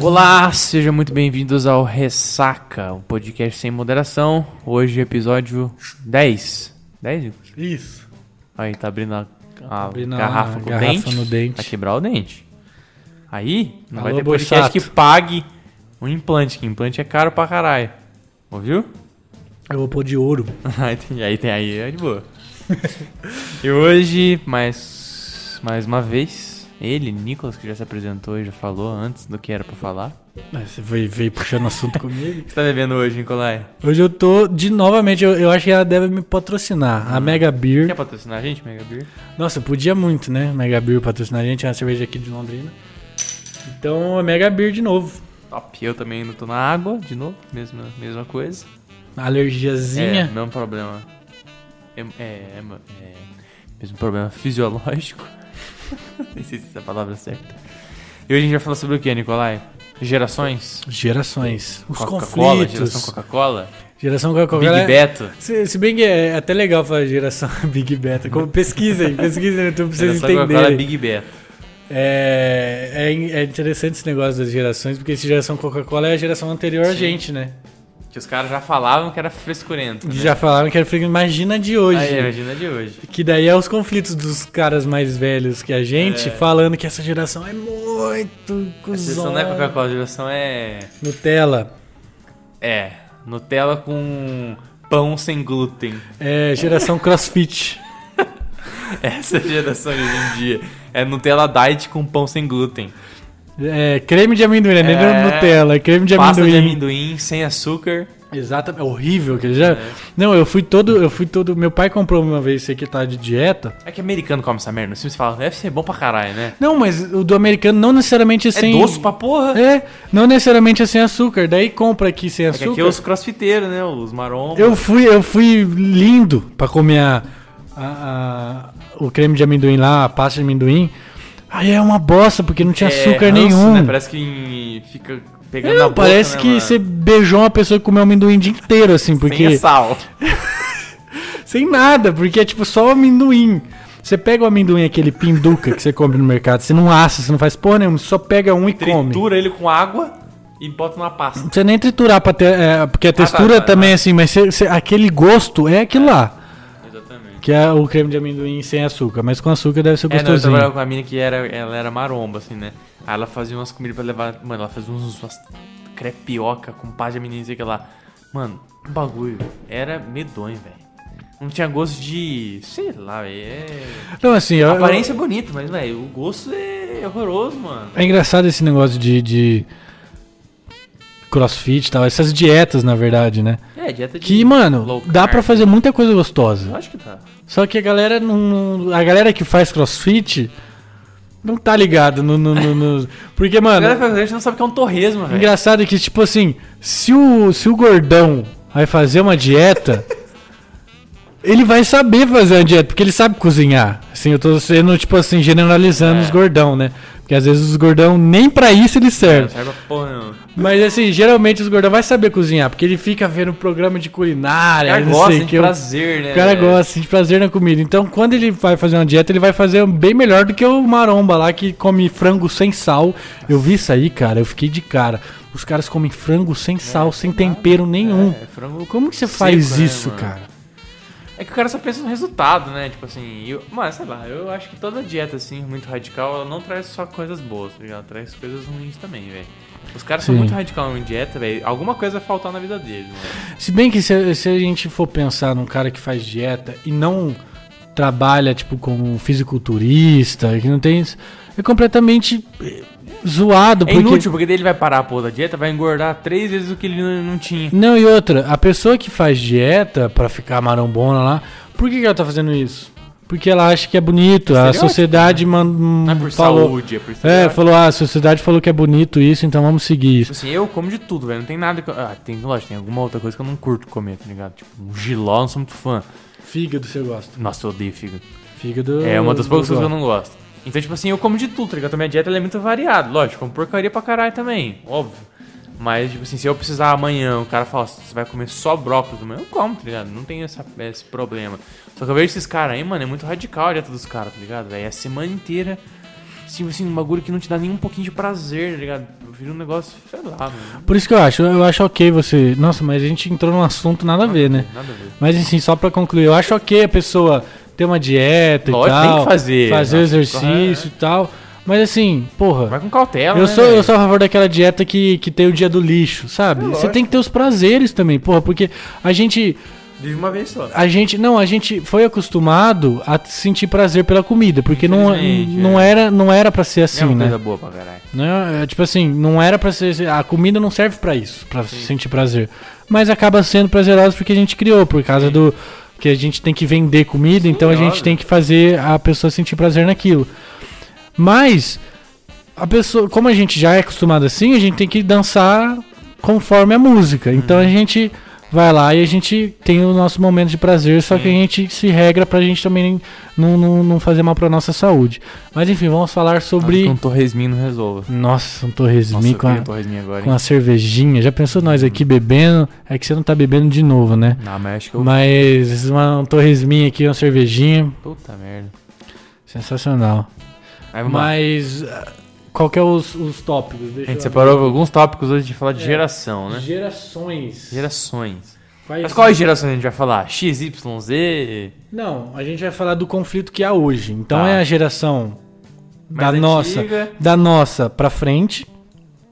Olá, sejam muito bem-vindos ao Ressaca, um podcast sem moderação. Hoje, episódio 10. 10? Igor? Isso. Aí, tá abrindo a, a abrindo a garrafa com garrafa dente. no dente. Vai quebrar o dente. Aí, não vai Alô, ter podcast que pague um implante, que implante é caro pra caralho. Ouviu? Eu vou pôr de ouro. aí tem, aí tem aí, é de boa. e hoje, mais, mais uma vez, ele, Nicolas, que já se apresentou e já falou antes do que era pra falar. Ah, Você veio, veio puxando assunto comigo. O que você tá bebendo hoje, Nicolai? Hoje eu tô, de novamente, eu, eu acho que ela deve me patrocinar. A Mega Beer. Quer patrocinar a gente, Mega Beer? Nossa, podia muito, né? Mega Beer patrocinar a gente, é uma cerveja aqui de Londrina. Então, a Mega Beer de novo. Top. Eu também não tô na água, de novo, mesma, mesma coisa. É, Alergiazinha. mesmo problema. É, é, é, é, mesmo problema fisiológico. Nem sei se essa é a palavra certa. E hoje a gente vai falar sobre o que, Nicolai? Gerações? Gerações. Os Coca-Cola, conflitos. geração Coca-Cola? Geração Coca-Cola. Big é- Beto? Se, se bem que é até legal falar geração Big Beta. Como, pesquisem, pesquisem no YouTube pra vocês Geração Coca-Cola é entenderem. Big Beto. É, é, é interessante esse negócio das gerações, porque essa geração Coca-Cola é a geração anterior a Sim. gente, né? Que os caras já falavam que era frescurento. Né? já falaram que era frio. Imagina de hoje. Aí, imagina de hoje. Que daí é os conflitos dos caras mais velhos que a gente, É. falando que essa geração é muito A geração não é cuzona. Coca-Cola, a geração é. Nutella. É. Nutella com pão sem glúten. É geração crossfit. Essa é geração de hoje em dia. É Nutella Diet com pão sem glúten. É creme de amendoim, não é nem É. Nutella, é creme de Pasta amendoim. de amendoim sem açúcar. Exatamente, é horrível. Que já... É. Não, eu fui todo, eu fui todo. Meu pai comprou uma vez esse aqui tá de dieta. É que americano come essa merda. Se você fala, deve ser bom pra caralho, né? Não, mas o do americano não necessariamente é É sem. doce pra porra. É, não necessariamente é sem açúcar. Daí compra aqui sem É que açúcar. aqui é os crossfiteiros, né? Os marombas. Eu fui, eu fui lindo pra comer a, a- a- o creme de amendoim lá, a pasta de amendoim. Aí é uma bosta, porque não tinha É, açúcar ranço, nenhum. Né? Parece que fica pegando na Não, boca, parece né, que mano? você beijou uma pessoa que comeu amendoim o dia inteiro, assim, porque. Sem sal. Sem nada, porque é tipo só o amendoim. Você pega o amendoim, aquele pinduca que você compra no mercado, você não assa, você não faz porra nenhuma, você só pega um e come. Tritura ele com água e bota numa pasta. Não precisa nem triturar, pra ter, é, porque a tá, textura tá, também tá. é assim, mas você- você- aquele gosto é aquilo lá. Que é o creme de amendoim sem açúcar, mas com açúcar deve ser É, não, eu gostosinho. trabalhava com a mina que era, ela era maromba, assim, né? Aí ela fazia umas comidas pra levar. Mano, ela fazia uns, umas crepioca com pá de menino, sei que lá. Mano, o bagulho era medonho, velho. Não tinha gosto de. sei lá, velho. É... Então, assim, eu- A eu- aparência é bonita, mas, velho, o gosto é horroroso, mano. é engraçado esse negócio de, de crossfit e tal, essas dietas, na verdade, né? É, dieta de. Que, mano, dá pra fazer muita coisa gostosa. Eu acho que tá. Só que a galera não. A galera que faz crossfit não tá ligado no. no- no- no- Porque, A mano, galera a gente não sabe o que é um torresmo, velho. engraçado é que, tipo assim, se o, se o gordão vai fazer uma dieta. Ele vai saber fazer uma dieta, porque ele sabe cozinhar. Assim, eu tô sendo, tipo assim, generalizando É. os gordão, né? Porque às vezes os gordão nem pra isso eles servem. Não serve porra, não. Mas assim, geralmente os gordão vai saber cozinhar, porque ele fica vendo programa de O culinária, cara não gosta sei o de que. o- prazer, né? O cara velho? gosta de prazer na comida. Então, quando ele vai fazer uma dieta, ele vai fazer bem melhor do que o maromba lá que come frango sem sal. Eu vi isso aí, cara, eu fiquei de cara. Os caras comem frango sem sal, sem tempero nenhum. É, frango Como que você seco, faz né, isso, mano? cara? É que o cara só pensa no resultado, né? Tipo assim, eu, mas sei lá, eu acho que toda dieta, assim, muito radical, ela não traz só coisas boas, tá ligado? Traz coisas ruins também, velho. Os caras são Sim. muito radical em dieta, velho. Alguma coisa vai faltar na vida deles. Se bem que se, se a gente for pensar num cara que faz dieta e não trabalha, tipo, como fisiculturista, que não tem isso, é completamente eh, zoado. É porque... inútil, porque daí ele vai parar a porra da dieta, vai engordar três vezes o que ele não, não tinha. Não, e outra, a pessoa que faz dieta pra ficar marombona lá, por que, que ela tá fazendo isso? Porque ela acha que é bonito, a sociedade man- Não é por falou. saúde, é por É, falou, ah, a sociedade falou que é bonito isso, então vamos seguir isso. assim, eu como de tudo, velho. Não tem nada que eu... Ah, tem, lógico, tem alguma outra coisa que eu não curto comer, tá ligado? Tipo, um giló, não sou muito fã. Fígado você gosta. Nossa, eu odeio fígado. Fígado. É uma das poucas coisas que eu não gosto. Então, tipo assim, eu como de tudo, tá ligado? A minha dieta é muito variada. Lógico, como porcaria pra caralho também, óbvio. Mas, tipo assim, se eu precisar amanhã, o cara fala, você vai comer só brócolis amanhã, eu como, tá ligado? Não tem essa, esse problema. Só que eu vejo esses caras aí, mano, é muito radical a dieta dos caras, tá ligado? É a semana inteira Tipo assim, um bagulho que não te dá nem um pouquinho de prazer, tá ligado? Vira um negócio, sei lá, mano. Por isso que eu acho, eu acho ok você. Nossa, mas a gente entrou num assunto nada a ver, né? Nada a ver. Mas assim, só pra concluir, eu acho ok a pessoa ter uma dieta Lógico, e tem tal. que fazer. Fazer exercício e tal. Mas assim, porra. Vai com cautela, Eu né, sou, eu sou a favor daquela dieta que, que tem o dia do lixo, sabe? É Você tem que ter os prazeres também, porra, porque a gente. Vive uma vez só. A gente. Não, a gente foi acostumado a sentir prazer pela comida, porque não, não, é. era, não era pra ser é assim, uma né? coisa boa pra caralho. Não é, é, tipo assim, não era pra ser. A comida não serve pra isso, pra sentir prazer. Mas acaba sendo prazerosa porque a gente criou, por causa do. Que a gente tem que vender comida, então a gente óbvio. tem que fazer a pessoa sentir prazer naquilo. Mas, a pessoa, como a gente já é acostumado assim, a gente tem que dançar conforme a música. Então a gente vai lá e a gente tem o nosso momento de prazer, só que a gente se regra pra gente também não, não, não fazer mal pra nossa saúde. Mas enfim, vamos falar sobre. Que um torresminho não resolva. Nossa, um Nossa, torresminho eu com, queria a, torresminho agora, com hein? a cervejinha. Já pensou nós aqui bebendo? É que você não tá bebendo de novo, né? Não, mas acho que eu... Mas uma, um torresminho aqui, uma cervejinha. Puta merda. Sensacional. Vamos lá. Mas ah, qual que é os, os tópicos? A Deixa gente eu separou alguns tópicos hoje de falar de É. geração, né? Gerações. Gerações. Quais- Mas quais gerações a gente vai falar? X, Y, Z? Não, a gente vai falar do conflito que há hoje. Então Tá. é a geração da Mais nossa, antiga da nossa pra frente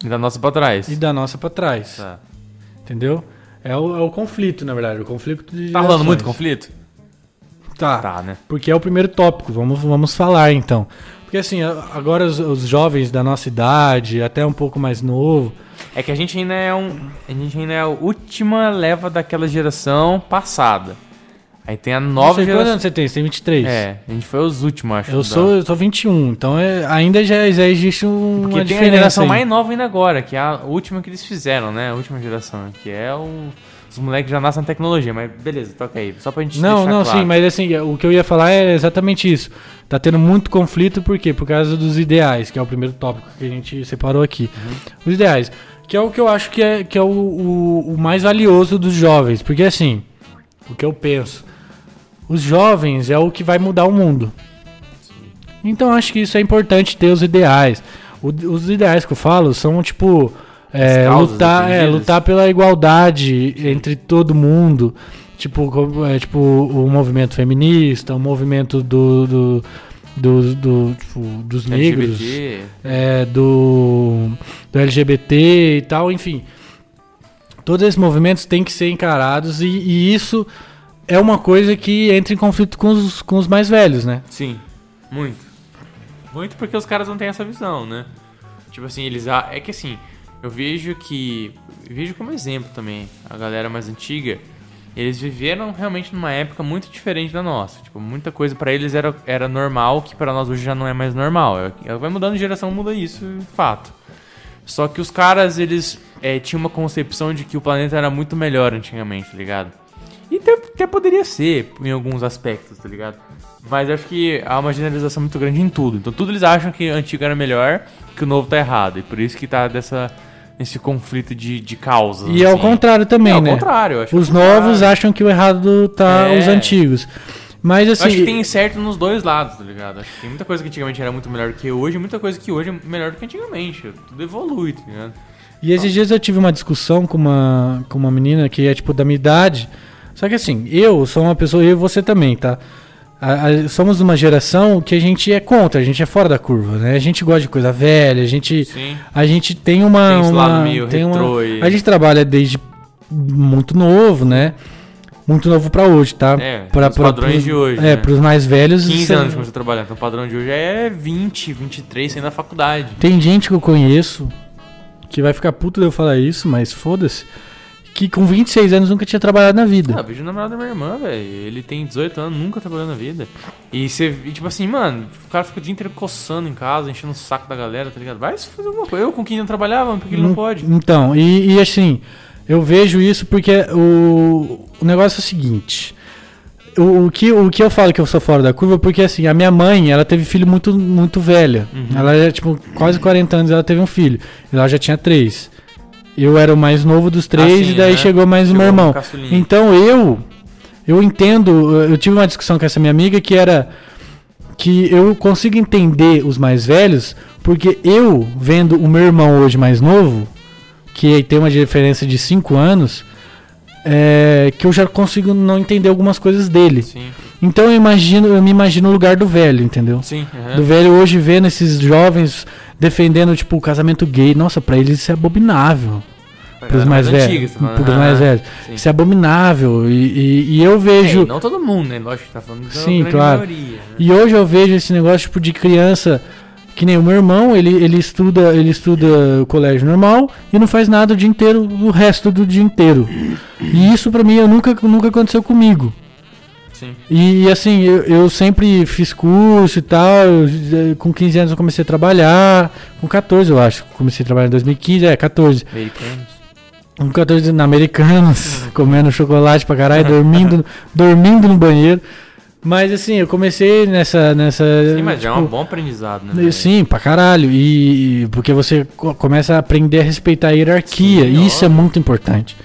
E da nossa pra trás. e da nossa pra trás. Tá. Entendeu? É o, é o conflito, na verdade. O conflito de Tá rolando gerações. muito conflito? Tá. Tá, né? Porque é o primeiro tópico, vamos, vamos falar então. Porque assim, agora os, os jovens da nossa idade, até um pouco mais novo, É que a gente ainda é um. A gente ainda é a última leva daquela geração passada. Aí tem a nova sei quantos geração. anos você tem, você tem 23. É, a gente foi os últimos, acho. Eu sou, eu sou 21, então é, ainda já, já existe um, Porque uma tem a geração aí. mais nova ainda agora, que é a última que eles fizeram, né? A última geração, que é o. Os moleques já nascem na tecnologia, mas beleza, toca aí. Só pra gente Não, não, claro. sim, mas assim, o que eu ia falar é exatamente isso. Tá tendo muito conflito, por quê? Por causa dos ideais, que é o primeiro tópico que a gente separou aqui. Uhum. Os ideais, que é o que eu acho que é, que é o, o, o mais valioso dos jovens, porque assim, o que eu penso, os jovens é o que vai mudar o mundo. Então eu acho que isso é importante ter os ideais. O- os ideais que eu falo são tipo é, lutar, é, lutar pela igualdade entre todo mundo. Tipo, é, tipo o movimento feminista, o movimento do, do, do- do, tipo, dos negros, LGBT. é, do, do LGBT e tal, enfim. Todos esses movimentos têm que ser encarados e, e isso é uma coisa que entra em conflito com os, com os mais velhos, né? Sim, muito. Muito porque os caras não têm essa visão, né? Tipo assim, eles. É que assim, eu vejo que. Vejo como exemplo também, a galera mais antiga. Eles viveram realmente numa época muito diferente da nossa. Tipo, muita coisa pra eles era, era normal, que pra nós hoje já não é mais normal. É- Vai mudando de geração, muda isso, fato. Só que os caras, eles é, tinham uma concepção de que o planeta era muito melhor antigamente, tá ligado? E até, até poderia ser, em alguns aspectos, tá ligado? Mas acho que há uma generalização muito grande em tudo. Então tudo eles acham que antigo era melhor, que o novo tá errado. E por isso que tá dessa, nesse conflito de, de causas. E é o assim. contrário também, É ao né? contrário, eu acho Os é o contrário. novos acham que o errado tá É. os antigos. Mas Eu assim, acho que tem certo nos dois lados, tá ligado? Acho que tem muita coisa que antigamente era muito melhor do que hoje, e muita coisa que hoje é melhor do que antigamente. Tudo evolui, tá ligado? E esses dias eu tive uma discussão com uma, com uma menina que é tipo da minha idade. Só que assim, eu sou uma pessoa, eu e você também, tá? A- a- somos uma geração que a gente é contra, a gente é fora da curva, né? A gente gosta de coisa velha, a gente, Sim. a gente tem uma. Tem uma- meio tem uma- e- A gente trabalha desde muito novo, né? Muito novo pra hoje, tá? É, pra, os padrões de hoje, É, né? pros mais velhos. 15 isso é- anos que começou a trabalhar. Então o padrão de hoje é 20, 23, saindo da faculdade. Tem gente que eu conheço que vai ficar puto de eu falar isso, mas foda-se. Que com 26 anos nunca tinha trabalhado na vida. Ah, vejo o namorado da minha irmã, velho. Ele tem 18 anos, nunca trabalhou na vida. E você, tipo assim, mano, o cara fica o dia inteiro coçando em casa, enchendo o saco da galera, tá ligado? Vai fazer alguma coisa. Eu com quem não trabalhava, porque ele não pode. Então, e, e assim, eu vejo isso porque o, o negócio é o seguinte. O, o que, o que eu falo que eu sou fora da curva, porque assim, a minha mãe, ela teve filho muito, muito velha. Uhum. Ela é, tipo, quase 40 anos ela teve um filho. Ela já tinha três. Eu era o mais novo dos três, Ah, e daí né? chegou mais o Chegou meu irmão. um. Então eu, eu entendo, eu tive uma discussão com essa minha amiga que era que eu consigo entender os mais velhos, porque eu, vendo o meu irmão hoje mais novo, que tem uma diferença de 5 anos, é, que eu já consigo não entender algumas coisas dele. Sim. Então eu imagino, eu me imagino no lugar do velho, entendeu? Sim. aham. Do velho hoje vendo esses jovens defendendo, tipo, o casamento gay. Nossa, pra eles isso é abominável. Pra Pros galera mais velhos. antiga, você tá falando. Pros Ah, mais velhos. Isso é abominável. E, e- e eu É, vejo. e não todo mundo, né? Lógico que tá falando Sim, claro. maioria. né? E hoje eu vejo esse negócio tipo de criança que nem o meu irmão, ele, ele estuda, ele estuda o colégio normal e não faz nada o dia inteiro, o resto do dia inteiro. E isso pra mim eu nunca nunca aconteceu comigo. Sim. E assim, eu, eu sempre fiz curso e tal, eu, eh, com 15 anos eu comecei a trabalhar, com 14 eu acho, comecei a trabalhar em 2015, é, 14. Americanos. Com 14 na Americanas, comendo chocolate pra caralho, dormindo, dormindo no banheiro. Mas assim, eu comecei nessa. nessa Sim, mas já é tipo, um bom aprendizado, né? Sim, pra caralho. E, porque você co- começa a aprender a respeitar a hierarquia. Sim, e isso é muito importante.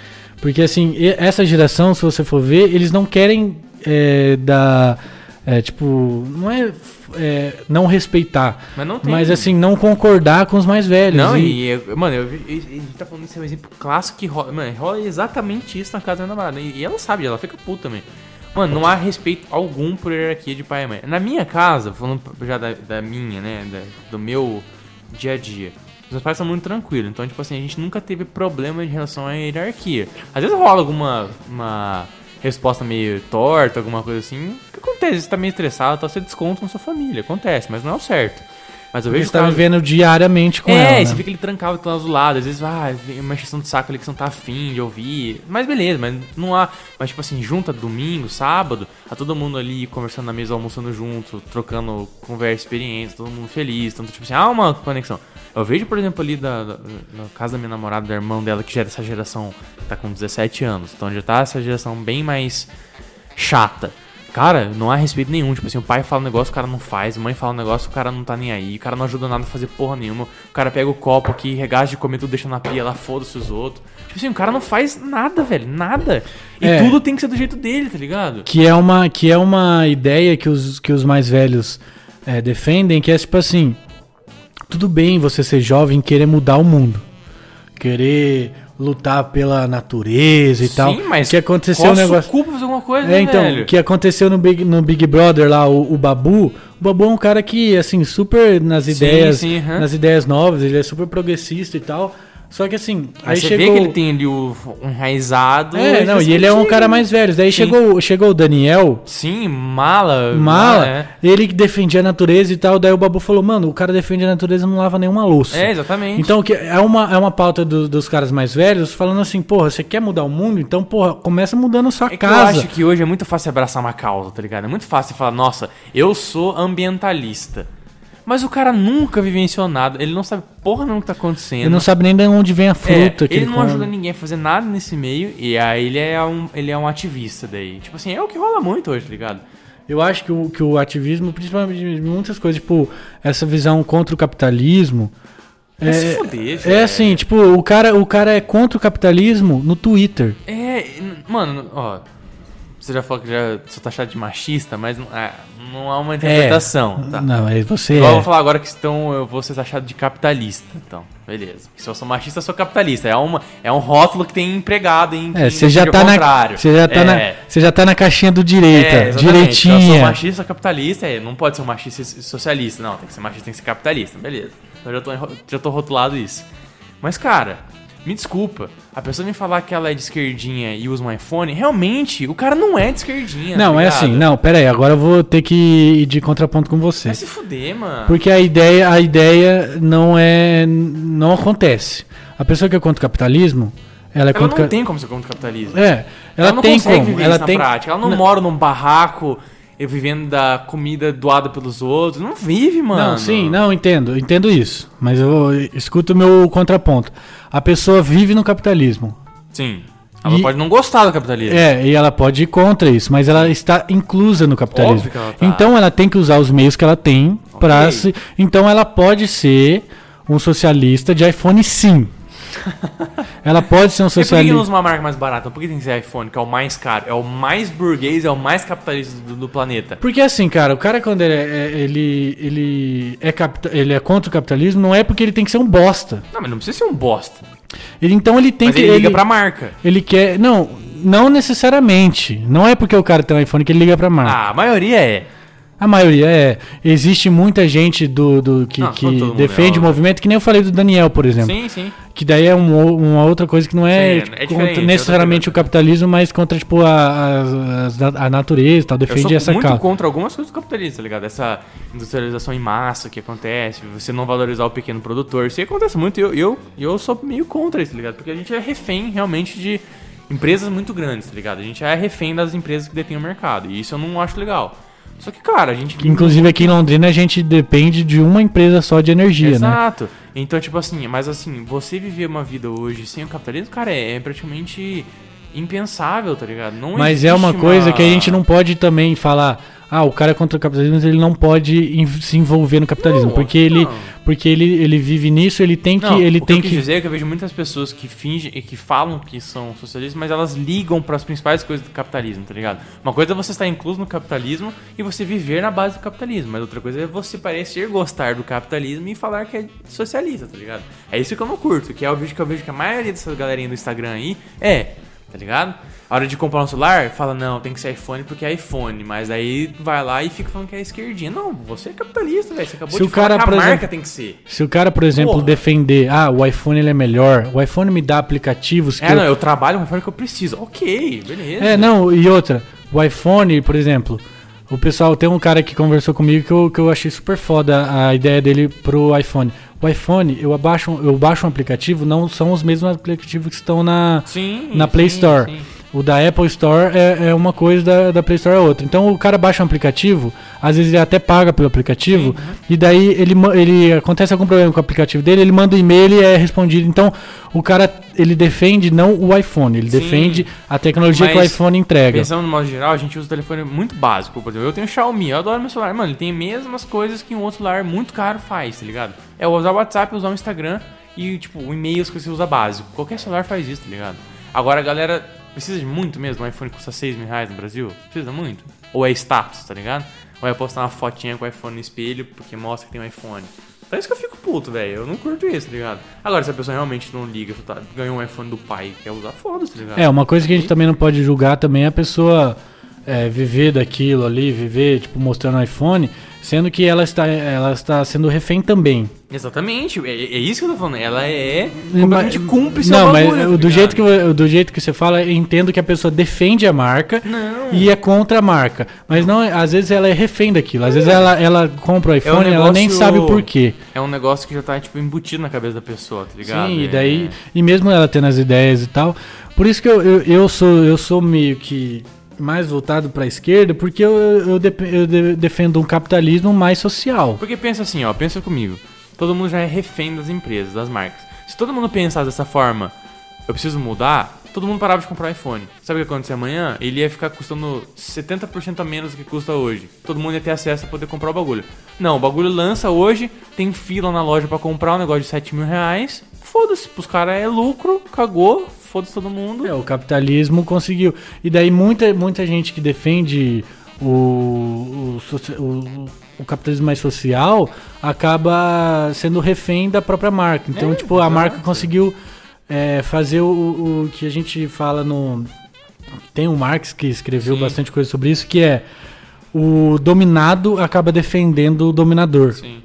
Porque assim, essa geração, se você for ver, eles não querem é, dar. é, tipo, não é, é, não respeitar, Mas não tem. mas assim, não concordar com os mais velhos. Não, e, e, eu- mano, eu, vi- e- e a gente tá falando desse é um exemplo clássico que rola. Mano, rola exatamente isso na casa da minha namorada. E, e ela sabe, ela fica puta também. Mano, não há respeito algum por hierarquia de pai e mãe. Na minha casa, falando já da, da minha, né? da- do meu dia a dia. Os meus pais são muito tranquilos. Então, tipo assim, a gente nunca teve problema em relação à hierarquia. Às vezes rola alguma uma resposta meio torta, alguma coisa assim. O que acontece? Você tá meio estressado, tá, você desconta na sua família. Acontece, mas não é o certo. Mas eu Você vejo está casos- vivendo diariamente com é, ela. e né? você fica ele trancado lá do lado, às vezes, ah, uma encheção de saco ali que você não tá afim de ouvir. Mas beleza, mas não há. Mas tipo assim, junta domingo, sábado, tá todo mundo ali conversando na mesa, almoçando junto, trocando conversa, experiência, todo mundo feliz. Então, tipo assim, há uma conexão. Eu vejo, por exemplo, ali da, da- na casa da minha namorada, da irmã dela, que já é dessa geração, tá com 17 anos. Então já tá essa geração bem mais chata. Cara, não há respeito nenhum. Tipo assim, o pai fala um negócio, o cara não faz. A mãe fala um negócio, o cara não tá nem aí. O cara não ajuda nada a fazer porra nenhuma. O cara pega o copo aqui, regaça de comer tudo, deixa na pia lá, foda-se os outros. Tipo assim, o cara não faz nada, velho. Nada. E É. tudo tem que ser do jeito dele, tá ligado? Que é uma, que é uma ideia que os, que os mais velhos é, defendem, que é tipo assim, tudo bem você ser jovem e querer mudar o mundo. Querer lutar pela natureza e tal. Sim, mas que aconteceu um negócio. culpa fazer alguma coisa, É, né, então, velho? o que aconteceu no Big, no Big Brother lá, o, o Babu. O Babu é um cara que, assim, super nas Sim, ideias, sim, aham. nas ideias novas, ele é super progressista e tal. Só que assim, aí Mas você chegou. vê que ele tem ali o um enraizado. É, não, e ele é um cara mais velho. Daí Sim. chegou, chegou o Daniel, Sim, mala. mala, É, ele que defendia a natureza e tal. Daí o Babu falou, mano, o cara defende a natureza e não lava nenhuma louça. é exatamente. Então, que é uma, é uma pauta do- dos caras mais velhos falando assim, porra, você quer mudar o mundo? Então, porra, começa mudando a sua É casa. eu acho que hoje é muito fácil abraçar uma causa, tá ligado? É muito fácil falar, nossa, eu sou ambientalista. Mas o cara nunca vivenciou nada, ele não sabe porra nenhuma o que tá acontecendo. Ele não sabe nem de onde vem a É, fruta que ele ele não come. ajuda ninguém a fazer nada nesse meio, e aí ele é um, ele é um ativista daí. Tipo assim, é o que rola muito hoje, tá ligado? Eu acho que o, que o ativismo, principalmente muitas coisas, tipo, essa visão contra o capitalismo. É, se fuder, é velho. assim, tipo, o cara, o cara é contra o capitalismo no Twitter. É, mano, ó. Você já falou que já sou taxado de machista, mas não, é, não há uma interpretação, tá? Não, é você. Igual eu é. vou falar agora que então eu vou ser taxado de capitalista. Então, beleza. Porque se eu sou machista, eu sou capitalista. É, uma, é um rótulo que tem empregado em. É, quem você já tá na, você já tá é, na, você já tá na caixinha do direita, é, exatamente. Eu sou direitinha. machista capitalista, é, não pode ser um machista e socialista. Não, tem que ser machista, tem que ser capitalista. Beleza. Então eu já tô, já tô rotulado isso. Mas, cara, me desculpa. A pessoa me falar que ela é de esquerdinha e usa um iPhone, realmente, o cara não é de esquerdinha. Não, tá é assim, não, pera aí, agora eu vou ter que ir de contraponto com você. Vai se fuder, mano. Porque a ideia, a ideia não é não acontece. A pessoa que é contra o capitalismo, ela é Ela contra não tem como ser contra o capitalismo. É, ela, Ela, não tem consegue como, viver ela isso tem na prática. Ela não, mora num barraco e vivendo da comida doada pelos outros. Não vive, mano. Não, sim, não, entendo, entendo isso. Mas eu escuto o meu contraponto. A pessoa vive no capitalismo. Sim. Ela E- pode não gostar do capitalismo. É, e ela pode ir contra isso, mas ela está inclusa no capitalismo. Ela tá. Então ela tem que usar os meios que ela tem para Ok. se. Então ela pode ser um socialista de iPhone sim. Ela pode ser um E por que não socialista. usa uma marca mais barata? Por que tem que ser iPhone, que é o mais caro? É o mais burguês, é o mais capitalista do, do planeta. Porque assim, cara, o cara quando ele é, ele, ele, é capita- ele é contra o capitalismo, não é porque ele tem que ser um bosta. Não, mas não precisa ser um bosta. Ele, então ele tem mas que. ele liga ele, pra marca. ele quer. Não, não necessariamente. Não é porque o cara tem um iPhone que ele liga pra marca. Ah, a maioria é. A maioria é. Existe muita gente do, do que, Não, que defende é, o movimento, que nem eu falei do Daniel, por exemplo. Sim, sim. Que daí é um uma outra coisa que não é, Sim, tipo, é contra diferente, é necessariamente o capitalismo, mas contra, tipo, a, a, a natureza e tal. Defende essa muito causa. contra algumas coisas do capitalismo, tá ligado? Essa industrialização em massa que acontece, você não valorizar o pequeno produtor. Isso aí acontece muito e eu, eu, eu sou meio contra isso, tá ligado? Porque a gente é refém realmente de empresas muito grandes, tá ligado? A gente é refém das empresas que detêm o mercado. E isso eu não acho legal. Só que, cara, a gente. Que, inclusive aqui em Londrina a gente depende de uma empresa só de energia, né? Exato. Então, tipo assim, mas assim, você viver uma vida hoje sem o capitalismo, cara, é, é praticamente impensável, tá ligado? Não Mas é uma coisa que a gente não pode também falar, ah, o cara é contra o capitalismo, mas ele não pode se envolver no capitalismo, Não, porque ele não. porque ele, ele vive nisso, ele tem que Não, ele o que tem eu quis que dizer é que eu vejo muitas pessoas que fingem e que falam que são socialistas, mas elas ligam para as principais coisas do capitalismo, tá ligado? Uma coisa é você estar incluso no capitalismo e você viver na base do capitalismo, mas outra coisa é você parecer gostar do capitalismo e falar que é socialista, tá ligado? É isso que eu não curto, que é o vídeo que eu vejo que a maioria dessas galerinha do Instagram aí é, tá ligado? A hora de comprar um celular, fala, não, tem que ser iPhone porque é iPhone, mas aí vai lá e fica falando que é esquerdinha. Não, você é capitalista, velho. Você acabou Se de o cara, falar que por a marca exemplo, tem que ser. Se o cara, por exemplo, Porra. defender, ah, o iPhone ele é melhor, o iPhone me dá aplicativos que É, eu- não, eu trabalho com o iPhone que eu preciso. Ok, beleza. É, não, e outra, o iPhone, por exemplo, o pessoal, tem um cara que conversou comigo que eu, que eu achei super foda a ideia dele pro iPhone. O iPhone, eu abaixo, eu baixo um aplicativo, não são os mesmos aplicativos que estão na, Sim. na Play sim, Store. sim. O da Apple Store é, é uma coisa, da, da Play Store é outra. Então o cara baixa um aplicativo, às vezes ele até paga pelo aplicativo, e daí ele, ele acontece algum problema com o aplicativo dele, ele manda um e-mail e é respondido. Então o cara ele defende não o iPhone, ele Sim. defende a tecnologia que o iPhone entrega. Pensando no modo geral, a gente usa o telefone muito básico. Por exemplo, eu tenho Xiaomi, eu adoro meu celular. Mano, ele tem as mesmas coisas que um outro celular muito caro faz, tá ligado? É usar o WhatsApp, usar o Instagram e, tipo, o e-mails que você usa básico. Qualquer celular faz isso, tá ligado? Agora a galera precisa de muito mesmo. Um iPhone custa 6 mil reais no Brasil? Precisa muito? Ou é status, tá ligado? Ou é postar uma fotinha com o iPhone no espelho porque mostra que tem um iPhone. Então é isso que eu fico puto, velho. Eu não curto isso, tá ligado? Agora, se a pessoa realmente não liga, tá, ganhou um iPhone do pai e quer usar, foda-se, tá ligado? É, uma coisa que a gente também não pode julgar também é a pessoa é, viver daquilo ali, viver, tipo, mostrando o iPhone, sendo que ela está, ela está sendo refém também. Exatamente, é, é isso que eu tô falando. Ela é completamente Mas- seu Não, mas bagulho, tá do, jeito que, do jeito que você fala, eu entendo que a pessoa defende a marca Não. e é contra a marca. Mas não, às vezes ela é refém daquilo. Às vezes ela, ela compra o iPhone e ela nem negócio- sabe o porquê. É um negócio que já tá, tipo, embutido na cabeça da pessoa, tá ligado? Sim, e É- daí. E mesmo ela tendo as ideias e tal. Por isso que eu, eu, eu sou, eu sou meio que mais voltado pra esquerda, porque eu, eu, dep- eu de- defendo um capitalismo mais social. Porque pensa assim, ó, pensa comigo. Todo mundo já é refém das empresas, das marcas. Se todo mundo pensasse dessa forma, eu preciso mudar, todo mundo parava de comprar iPhone. Sabe o que ia acontecer amanhã? Ele ia ficar custando 70% a menos do que custa hoje. Todo mundo ia ter acesso a poder comprar o bagulho. Não, o bagulho lança hoje, tem fila na loja pra comprar um negócio de 7 mil reais. Foda-se, pros caras é lucro, cagou, foda-se todo mundo. É, o capitalismo conseguiu. E daí muita, muita gente que defende o, o, o- o capitalismo mais social acaba sendo refém da própria marca. Então, É, tipo, a marca conseguiu é, fazer o, o que a gente fala no. Tem o Marx que escreveu Sim. bastante coisa sobre isso, que é o dominado acaba defendendo o dominador. Sim.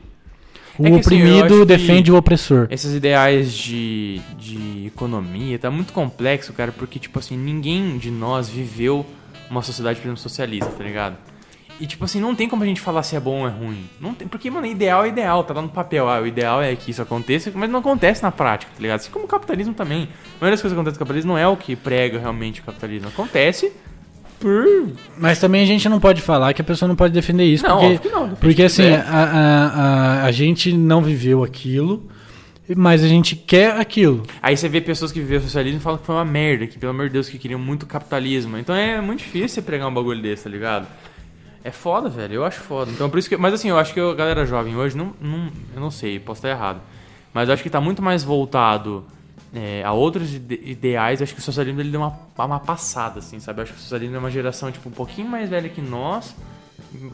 O É que, assim, oprimido que- defende o opressor. Esses ideais de, de economia tá muito complexo, cara, porque, tipo assim, ninguém de nós viveu uma sociedade, por exemplo, socialista, tá ligado? E, tipo assim, não tem como a gente falar se é bom ou é ruim. Não tem, porque, mano, ideal é ideal, tá lá no papel. Ah, o ideal é que isso aconteça, mas não acontece na prática, tá ligado? Assim como o capitalismo também. A maioria das coisas que acontecem no capitalismo não é o que prega realmente o capitalismo. Acontece por... Mas também a gente não pode falar que a pessoa não pode defender isso. Não, porque, óbvio que não, defende porque o que assim, a, a, a, a gente não viveu aquilo, mas a gente quer aquilo. Aí você vê pessoas que viveram socialismo e falam que foi uma merda, que pelo amor de Deus, que queriam muito capitalismo. Então é muito difícil você pregar um bagulho desse, tá ligado? É foda, velho. Eu acho foda. Então por isso que. Mas assim, eu acho que a galera jovem hoje não. não eu não sei, posso estar errado. Mas eu acho que tá muito mais voltado é, a outros ide- ideais, acho que o socialismo ele deu uma, uma passada, assim, sabe? Eu acho que o socialismo é uma geração, tipo, um pouquinho mais velha que nós,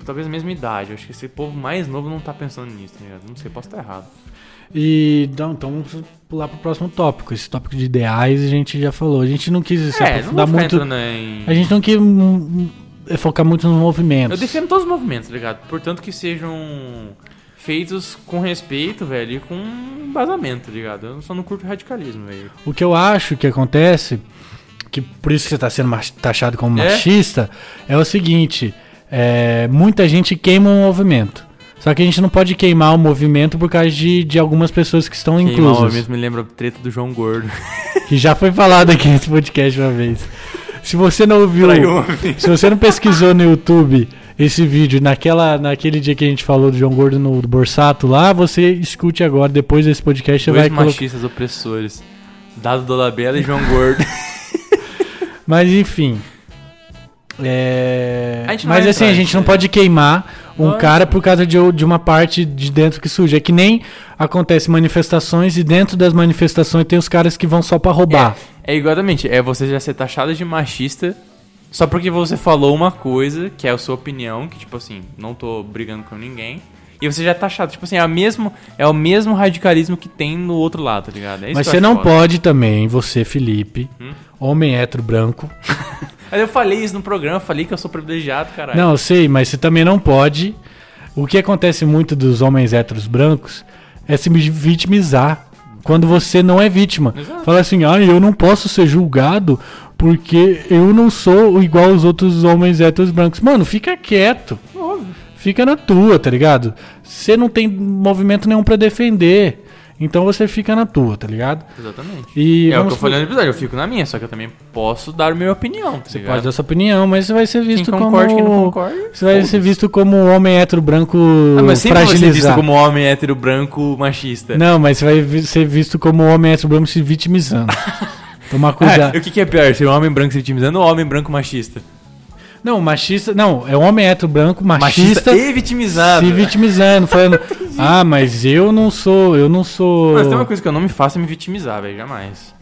talvez a mesma idade. Eu acho que esse povo mais novo não tá pensando nisso, tá ligado? Não sei, posso estar errado. E então, então vamos pular pro próximo tópico. Esse tópico de ideais a gente já falou. A gente não quis se é, aprofundar muito. em... A gente não quis focar muito nos movimentos. Eu defendo todos os movimentos, tá ligado? Portanto que sejam feitos com respeito, velho, e com embasamento, tá ligado? Eu só não curto radicalismo, velho. O que eu acho que acontece, que por isso que você tá sendo taxado como É? machista, é o seguinte: é, muita gente queima o movimento. Só que a gente não pode queimar o movimento por causa de, de algumas pessoas que estão Queimar o inclusas. movimento me lembra a treta do João Gordo. Que já foi falado aqui nesse podcast uma vez. Se você não ouviu, se você não pesquisou no YouTube esse vídeo naquela, naquele dia que a gente falou do João Gordo no do Borsato lá, você escute agora, depois desse podcast, você Dois vai colocar. machistas opressores. Dado Dolabella e João Gordo. Mas enfim. É... Mas assim, a gente não aí. pode queimar um Lógico. cara por causa de, de uma parte de dentro que suja. É que nem acontece manifestações e dentro das manifestações tem os caras que vão só pra roubar. É igualmente, é você já ser taxado de machista só porque você falou uma coisa, que é a sua opinião, que tipo assim, não tô brigando com ninguém. E você já é taxado, tipo assim, é o mesmo, é o mesmo radicalismo que tem no outro lado, tá ligado? É isso Mas você não foda. pode também, você, Felipe, Hum? homem hétero branco. Mas eu falei isso no programa, falei que eu sou privilegiado, caralho. Não, eu sei, mas você também não pode. O que acontece muito dos homens héteros brancos é se vitimizar. Quando você não é vítima. Exato. Fala assim, ah, eu não posso ser julgado porque eu não sou igual os outros homens héteros brancos. Mano, fica quieto. Fica na tua, tá ligado? Você não tem movimento nenhum pra defender. Então você fica na tua, tá ligado? Exatamente. E é o que eu falei no episódio, eu fico na minha, só que eu também posso dar a minha opinião, tá Você ligado? pode dar sua opinião, mas você vai ser Quem visto concorda, como. quem não concorda. Você vai ser visto como homem hétero branco Ah, mas sempre vai ser fragilizado. visto como homem hétero branco machista. Não, mas você vai ser visto como homem hétero branco se vitimizando. Tomar Ah, cuidado. o que, que é pior, ser um homem branco se vitimizando ou homem branco machista? Não, machista. Não, é um homem hétero branco machista, e vitimizado. se vitimizando, falando. ah, mas eu não sou. Eu não sou. Mas tem uma coisa que eu não me faço é me vitimizar, velho, jamais.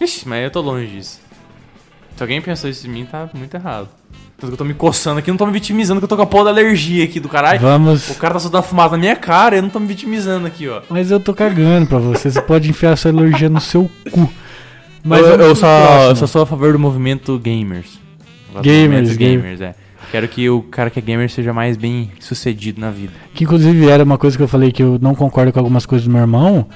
Ixi, mas eu tô longe disso. Se alguém pensou isso de mim, tá muito errado. Tanto que eu tô me coçando aqui, não tô me vitimizando, que eu tô com a porra da alergia aqui do caralho. Vamos. O cara tá soltando fumaça na minha cara, eu não tô me vitimizando aqui, ó. Mas eu tô cagando pra você. Você pode enfiar sua alergia no seu cu. Mas eu, eu pro só, eu só sou a favor do movimento gamers. Gamers, game- gamers, é. Quero que o cara que é gamer seja mais bem sucedido na vida. Que inclusive era uma coisa que eu falei que eu não concordo com algumas coisas do meu irmão.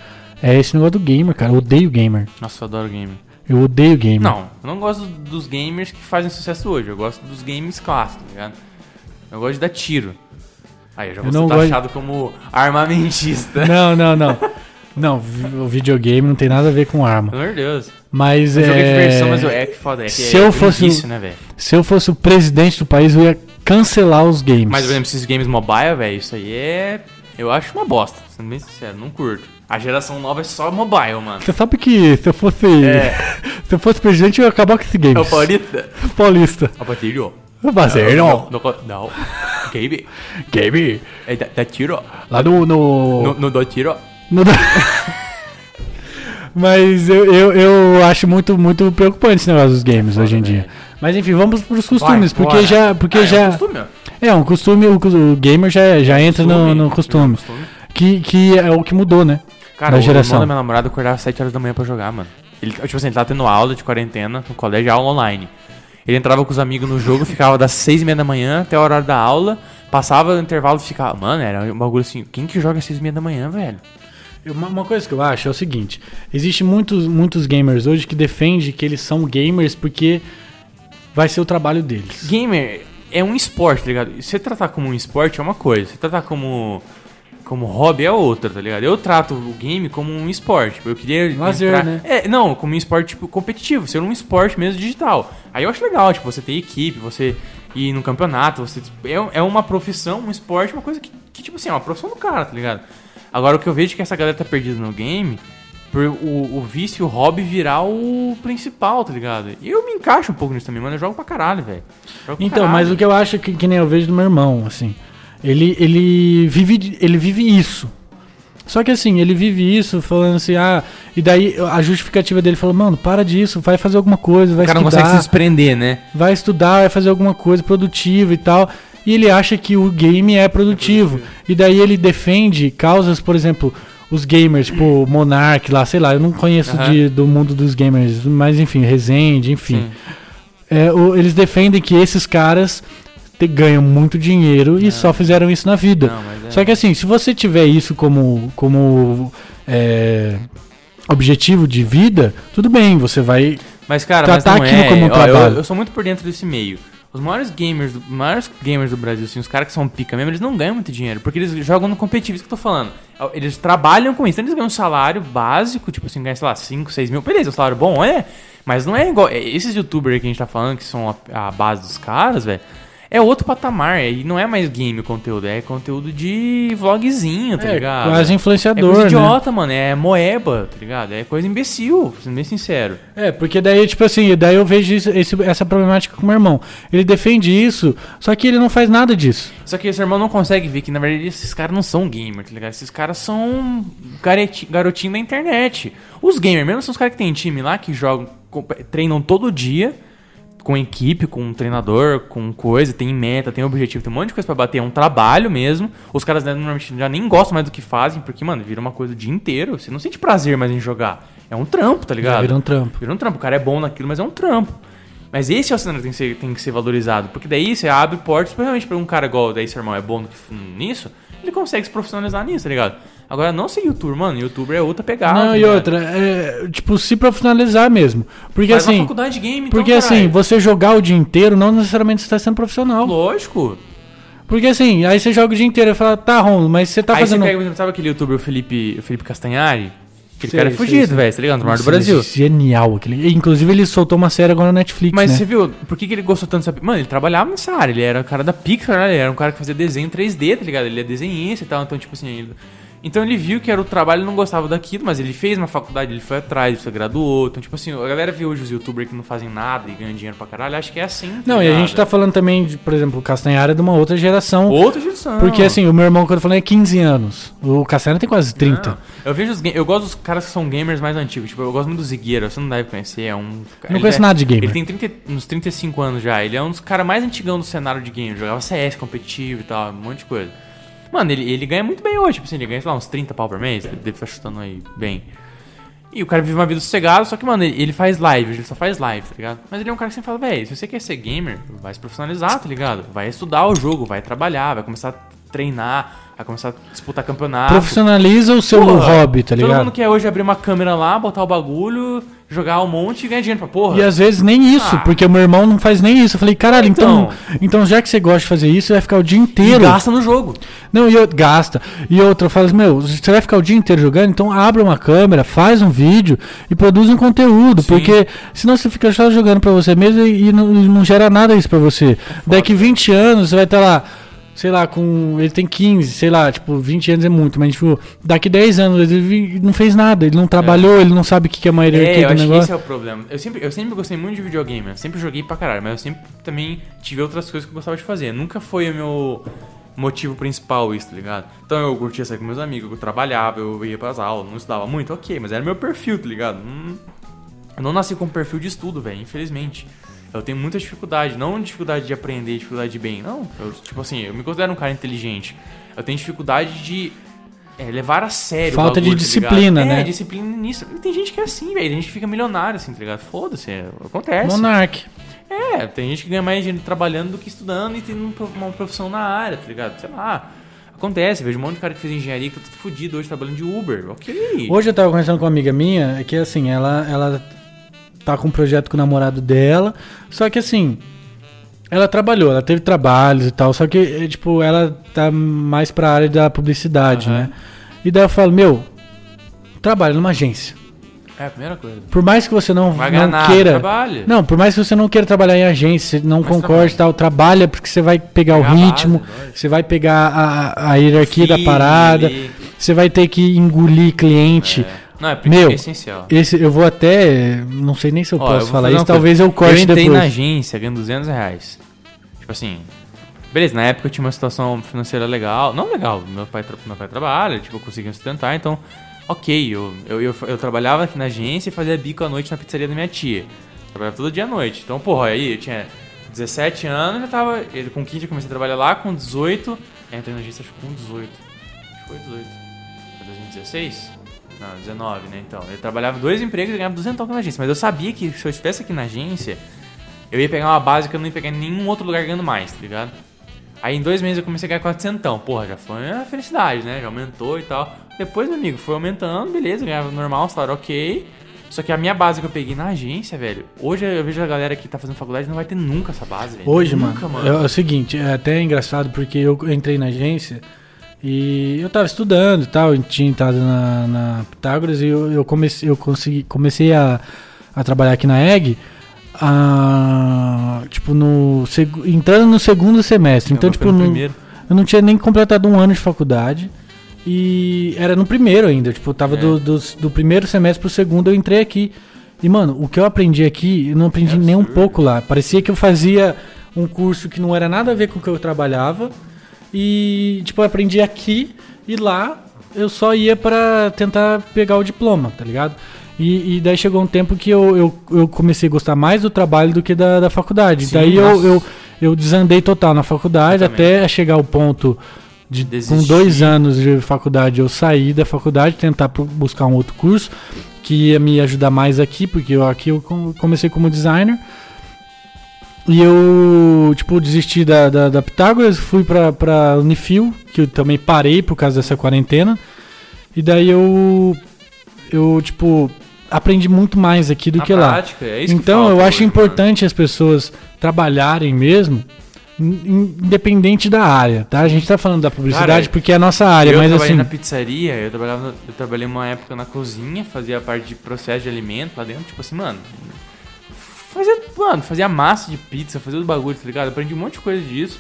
É esse negócio do gamer, cara. Eu odeio gamer. Nossa, eu adoro gamer. Eu odeio gamer. Não, eu não gosto dos gamers que fazem sucesso hoje. Eu gosto dos games clássicos, tá ligado? Eu gosto de dar tiro. Aí eu já vou Eu ser não gosto- taxado como armamentista. Não, não, não. Não, o videogame não tem nada a ver com arma. Pelo amor de Deus. Mas Eu é. jogo de diversão, mas é que foda. É que Se é, eu fosse- vício, né, velho? Se eu fosse o presidente do país, eu ia cancelar os games. Mas, por exemplo, esses games mobile, velho, isso aí é. Eu acho uma bosta, sendo bem sincero, não curto. A geração nova é só mobile, mano. Você sabe que se eu fosse. É. Se eu fosse presidente, eu ia acabar com esse game. É o Paulista. Paulista. O Patilho. Parceiro. Não. Não. não. Game. Game. É, dá, dá tiro. Lá no. no... Não, não dá tiro. No- Mas eu, eu, eu acho muito, muito preocupante esse negócio dos games hoje em dia. Mas enfim, vamos pros costumes, Vai, porque já. Porque Ah, é já. um costume. É, um costume, o, o gamer já, já entra no, Costume. no costume. Costume. Que, que é o que mudou, né? Cara, Da o geração. irmão da minha namorada acordava às 7 horas da manhã pra jogar, mano. Ele, tipo assim, ele tava tendo aula de quarentena no colégio, aula online. Ele entrava com os amigos no jogo, ficava das 6 e meia da manhã até a hora da aula, passava o intervalo e ficava. Mano, era um bagulho assim, quem que joga às 6 e meia da manhã, velho? Uma, coisa que eu acho é o seguinte: existe muitos, muitos gamers hoje que defendem que eles são gamers porque vai ser o trabalho deles. Gamer é um esporte, tá ligado? Você tratar como um esporte é uma coisa, você tratar como como hobby é outra, tá ligado? Eu trato o game como um esporte. Eu queria Lazer, entrar- né? É, não, como um esporte tipo competitivo, ser um esporte mesmo digital. Aí eu acho legal, tipo, você ter equipe, você ir no campeonato, você é, é uma profissão, um esporte, uma coisa que, que tipo assim, é uma profissão do cara, tá ligado? Agora o que eu vejo é que essa galera tá perdida no game por o, o vício, o hobby virar o principal, tá ligado? E eu me encaixo um pouco nisso também, mano. Eu jogo pra caralho, velho. Então, caralho. mas o que eu acho que, que nem eu vejo do meu irmão, assim, ele, ele, vive, ele vive isso. Só que assim, ele vive isso falando assim, ah, e daí a justificativa dele falou, mano, para disso, vai fazer alguma coisa, vai O cara não estudar, consegue se desprender, né? vai estudar, vai fazer alguma coisa produtiva e tal. E ele acha que o game é produtivo. E daí ele defende causas, por exemplo, os gamers, tipo Monark lá, sei lá, eu não conheço Aham. de- do mundo dos gamers, mas enfim, Resende, enfim. É, o- eles defendem que esses caras te- ganham muito dinheiro e só fizeram isso na vida. Não, é... Só que assim, se você tiver isso como, como é, objetivo de vida, tudo bem, você vai. Mas, cara, tratar mas não aquilo é. como um Ó, eu, trabalho. eu sou muito por dentro desse meio. Os maiores gamers, do, maiores gamers do Brasil, assim, os caras que são pica mesmo, eles não ganham muito dinheiro, porque eles jogam no competitivo, isso que eu tô falando. Eles trabalham com isso, então eles ganham um salário básico, tipo assim, ganham, sei lá, 5, 6 mil. Beleza, um salário bom, é, mas não é igual. é, Esses youtubers que a gente tá falando, que são a, a base dos caras, velho. É outro patamar, e não é mais game o conteúdo, é conteúdo de vlogzinho, tá é, ligado? quase É influenciador, coisa né? idiota, mano. É moeba, tá ligado? É coisa imbecil, sendo bem sincero. É, porque daí, tipo assim, daí eu vejo isso- esse- essa problemática com o meu irmão. Ele defende isso, só que ele não faz nada disso. Só que esse irmão não consegue ver que, na verdade, esses caras não são gamer, tá ligado? Esses caras são garotinho da internet. Os gamers mesmo são os caras que tem time lá, que jogam, treinam todo dia, com equipe, com treinador, com coisa, tem meta, tem objetivo, tem um monte de coisa pra bater, é um trabalho mesmo. Os caras né, normalmente já nem gostam mais do que fazem, porque, mano, vira uma coisa o dia inteiro. Você não sente prazer mais em jogar. É um trampo, tá ligado? Vira um trampo. Vira um trampo. O cara é bom naquilo, mas é um trampo. Mas esse é o cenário que tem que ser, tem que ser valorizado. Porque daí você abre portas, principalmente pra um cara igual daí seu irmão é bom nisso, ele consegue se profissionalizar nisso, tá ligado? Agora, não ser youtuber, mano. Youtuber é outra pegada. não, e ligado? outra, é, tipo, se profissionalizar mesmo. Porque Faz uma assim, faculdade de game, porque então, assim, você jogar o dia inteiro não necessariamente você está sendo profissional. Lógico. Porque assim, aí você joga o dia inteiro e fala, tá, Romulo, mas você tá Aí fazendo. você pega, por exemplo, sabe aquele youtuber, o Felipe, o Felipe Castanhari? Aquele Sei, cara é fugido, velho, tá ligado? No mar do Nossa, Brasil. é Genial aquele. Inclusive, ele soltou uma série agora na Netflix. Mas né? você viu, por que, que ele gostou tanto dessa. Mano, ele trabalhava nessa área, ele era o cara da Pixar, né? ele era um cara que fazia desenho 3D, tá ligado? Ele é desenhista e tal, então, tipo assim. Ele... Então ele viu que era o trabalho, ele não gostava daquilo, mas ele fez uma faculdade, ele foi atrás, ele se graduou. Então, tipo assim, a galera vê hoje os youtubers que não fazem nada e ganham dinheiro pra caralho, acho que é assim. Não, e a ligado? gente tá falando também, de, por exemplo, o Castanhara é de uma outra geração. Outra geração. Porque assim, o meu irmão, quando eu falei, é 15 anos. O Castanhara tem quase 30. Não. Eu vejo os Eu gosto dos caras que são gamers mais antigos. Tipo, eu gosto muito do Zigueira, você não deve conhecer. É um. Não conheço é- nada de gamer. Ele tem 30, uns 35 anos já. Ele é um dos caras mais antigão do cenário de game. Jogava CS competitivo e tal, um monte de coisa. Mano, ele, ele ganha muito bem hoje. Tipo assim, ele ganha, sei lá, uns 30 pau por mês. Ele deve estar chutando aí bem. E o cara vive uma vida sossegada, só que, mano, ele, ele faz live, ele só faz live, tá ligado? Mas ele é um cara que sempre fala, velho, se você quer ser gamer, vai se profissionalizar, tá ligado? Vai estudar o jogo, vai trabalhar, vai começar a treinar, vai começar a disputar campeonato. Profissionaliza o seu Porra, hobby, tá Todo ligado? mundo quer hoje abrir uma câmera lá, botar o bagulho, jogar um monte e ganhar dinheiro pra porra. E às vezes nem isso, Ah. porque o meu irmão não faz nem isso. Eu falei, caralho, então, Então. então já que você gosta de fazer isso, você vai ficar o dia inteiro. gasta no jogo. Não, e eu, gasta. E outra, fala assim, meu, você vai ficar o dia inteiro jogando, então abre uma câmera, faz um vídeo e produz um conteúdo. Sim. Porque senão você fica só jogando pra você mesmo e, e não, e não gera nada isso pra você. Daqui 20 anos você vai estar lá, sei lá, com. Ele tem 15, sei lá, tipo, 20 anos é muito, mas tipo, daqui 10 anos ele não fez nada, ele não trabalhou, ele não sabe o que que é uma É, eu do acho que negócio. esse é o problema. Eu sempre, eu sempre gostei muito de videogame, eu sempre joguei pra caralho, mas eu sempre também tive outras coisas que eu gostava de fazer. Nunca foi o meu motivo principal isso, tá ligado? Então eu curtia sair com meus amigos, eu trabalhava, eu ia pras aulas, não estudava muito, ok, mas era meu perfil, tá ligado? Não- eu não nasci com perfil de estudo, velho, infelizmente. Eu tenho muita dificuldade, não dificuldade de aprender, dificuldade de bem, não. Eu, tipo assim, eu me considero um cara inteligente. Eu tenho dificuldade de é, levar a sério Falta de bagulho, tá disciplina, ligado? né? É, disciplina nisso. E tem gente que é assim, velho. Tem gente que fica milionário, assim, tá ligado? Foda-se, é, acontece. Monark. É, tem gente que ganha mais dinheiro trabalhando do que estudando e tendo um uma profissão na área, tá ligado? Sei lá. Acontece, vejo um monte de cara que fez engenharia que tá tudo fudido hoje trabalhando de Uber. Ok. Hoje eu tava conversando com uma amiga minha, é que assim, ela, ela tá com um projeto com o namorado dela, só que assim, ela trabalhou, ela teve trabalhos e tal, só que, é, tipo, ela tá mais pra área da publicidade, Aham. né? E daí eu falo, meu, trabalha numa agência. É a primeira coisa. Por mais que você não, Vai não nada, queira. trabalha. Não, por mais que você não queira trabalhar em agência, não Mas concorde e tal, trabalha porque você vai pegar o ritmo, base, você vai pegar a, a hierarquia da Feeling parada, ali. você vai ter que engolir cliente. É. Não, é Meu, é essencial. Esse, eu vou até. Não sei nem se eu Ó, eu posso vou falar isso, talvez eu corte Eu entrei depois. na agência ganhando 200 reais. Tipo assim, Beleza, na época eu tinha uma situação financeira legal. Não legal, meu pai, meu pai trabalha, tipo, eu conseguia me sustentar, então, ok, eu, eu, eu, eu trabalhava aqui na agência e fazia bico à noite na pizzaria da minha tia. Trabalhava todo dia à noite. Então, porra, aí eu tinha 17 anos, já tava. eu- Com 15 eu comecei a trabalhar lá, com 18. Eu entrei na agência acho que com 18. Acho que foi 18. Foi 2016? Não, 19, né? Então, eu trabalhava dois empregos e ganhava 200 na agência. Mas eu sabia que se eu estivesse aqui na agência, eu ia pegar uma base que eu não ia pegar em nenhum outro lugar ganhando mais, tá ligado? Aí em dois meses eu comecei a ganhar 400. Porra, já foi uma felicidade, né? Já aumentou e tal. Depois, meu amigo, foi aumentando, beleza, ganhava normal, salário ok. Só que a minha base que eu peguei na agência, velho, hoje eu vejo a galera que tá fazendo faculdade não vai ter nunca essa base, velho. Hoje, nunca, mano, é, é o seguinte, é até engraçado porque eu entrei na agência e eu tava estudando e tal, eu tinha entrado na, na Pitágoras e eu, eu comecei, eu consegui, comecei a, a trabalhar aqui na EG, a, tipo, no, entrando no segundo semestre. Então, tipo, no eu não tinha nem completado um ano de faculdade. E era no primeiro ainda. Tipo, eu tava É. do, do, do primeiro semestre pro segundo, eu entrei aqui. E, mano, o que eu aprendi aqui, eu não aprendi É nem um pouco lá. Parecia que eu fazia um curso que não era nada a ver com o que eu trabalhava. E, tipo, eu aprendi aqui e lá eu só ia pra tentar pegar o diploma, tá ligado? E, e daí chegou um tempo que eu, eu, eu comecei a gostar mais do trabalho do que da, da faculdade. Sim, daí eu, eu, eu desandei total na faculdade até chegar ao ponto de com Desistir. dois anos de faculdade eu sair da faculdade, tentar buscar um outro curso que ia me ajudar mais aqui, porque eu, aqui eu com- comecei como designer. E eu, tipo, desisti da, da, da Pitágoras, fui pra, pra Unifil, que eu também parei por causa dessa quarentena. E daí eu, eu tipo, aprendi muito mais aqui do Na que lá. prática, é isso que Então falta eu acho hoje, importante as pessoas trabalharem mesmo, in- independente da área, tá? A gente tá falando da publicidade Cara, porque é a nossa área, eu mas trabalhei assim. na pizzaria, eu trabalhava, eu trabalhei uma época na cozinha, fazia parte de processo de alimento lá dentro, tipo assim, mano. Fazia, mano, fazia massa de pizza, fazia os bagulhos, tá ligado? Aprendi um monte de coisa disso.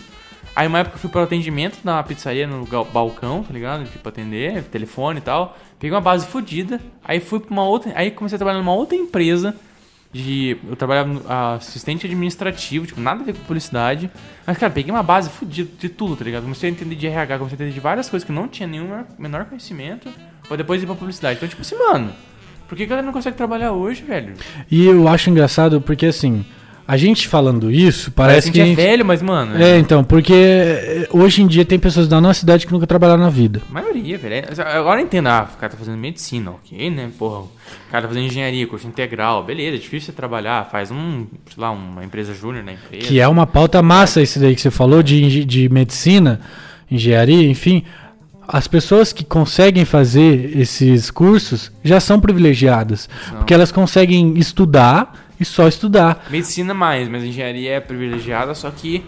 Aí uma época eu fui pro atendimento na pizzaria, no balcão, tá ligado? Tipo, atender, telefone e tal. Peguei uma base fodida, aí fui pra uma outra. Aí comecei a trabalhar numa outra empresa. De. Eu trabalhava assistente administrativo, tipo, nada a ver com publicidade. Mas, cara, peguei uma base fodida de tudo, tá ligado? Comecei a entender de RH, comecei a entender de várias coisas que não tinha nenhum menor conhecimento. Pra depois ir pra publicidade. Então, tipo assim, mano, por que a galera não consegue trabalhar hoje, velho? E eu acho engraçado porque assim, a gente falando isso, Parece, parece, que a gente é velho, mas, mano. É, então, porque eh, hoje em dia tem pessoas da nossa cidade que nunca trabalharam na vida. A maioria, velho. É- Agora eu entendo, ah, o cara tá fazendo medicina, ok, né? Porra, o cara tá fazendo engenharia, curso integral, beleza, é difícil você trabalhar, faz um, sei lá, uma empresa júnior na empresa. Que é uma pauta massa esse daí que você falou de, de medicina, engenharia, enfim. As pessoas que conseguem fazer esses cursos já são privilegiadas. São. Porque elas conseguem estudar e só estudar. Medicina mais, mas engenharia é privilegiada, só que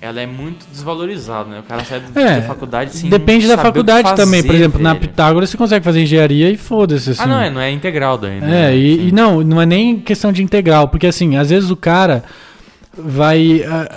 ela é muito desvalorizada, né? O cara sai É, da faculdade sem depende da faculdade também. Por fazer, exemplo, na velho. Pitágoras você consegue fazer engenharia e foda-se. Assim. Ah, não, é, não é integral daí, É, né? e, e não, não é nem questão de integral, porque assim, às vezes o cara vai ah,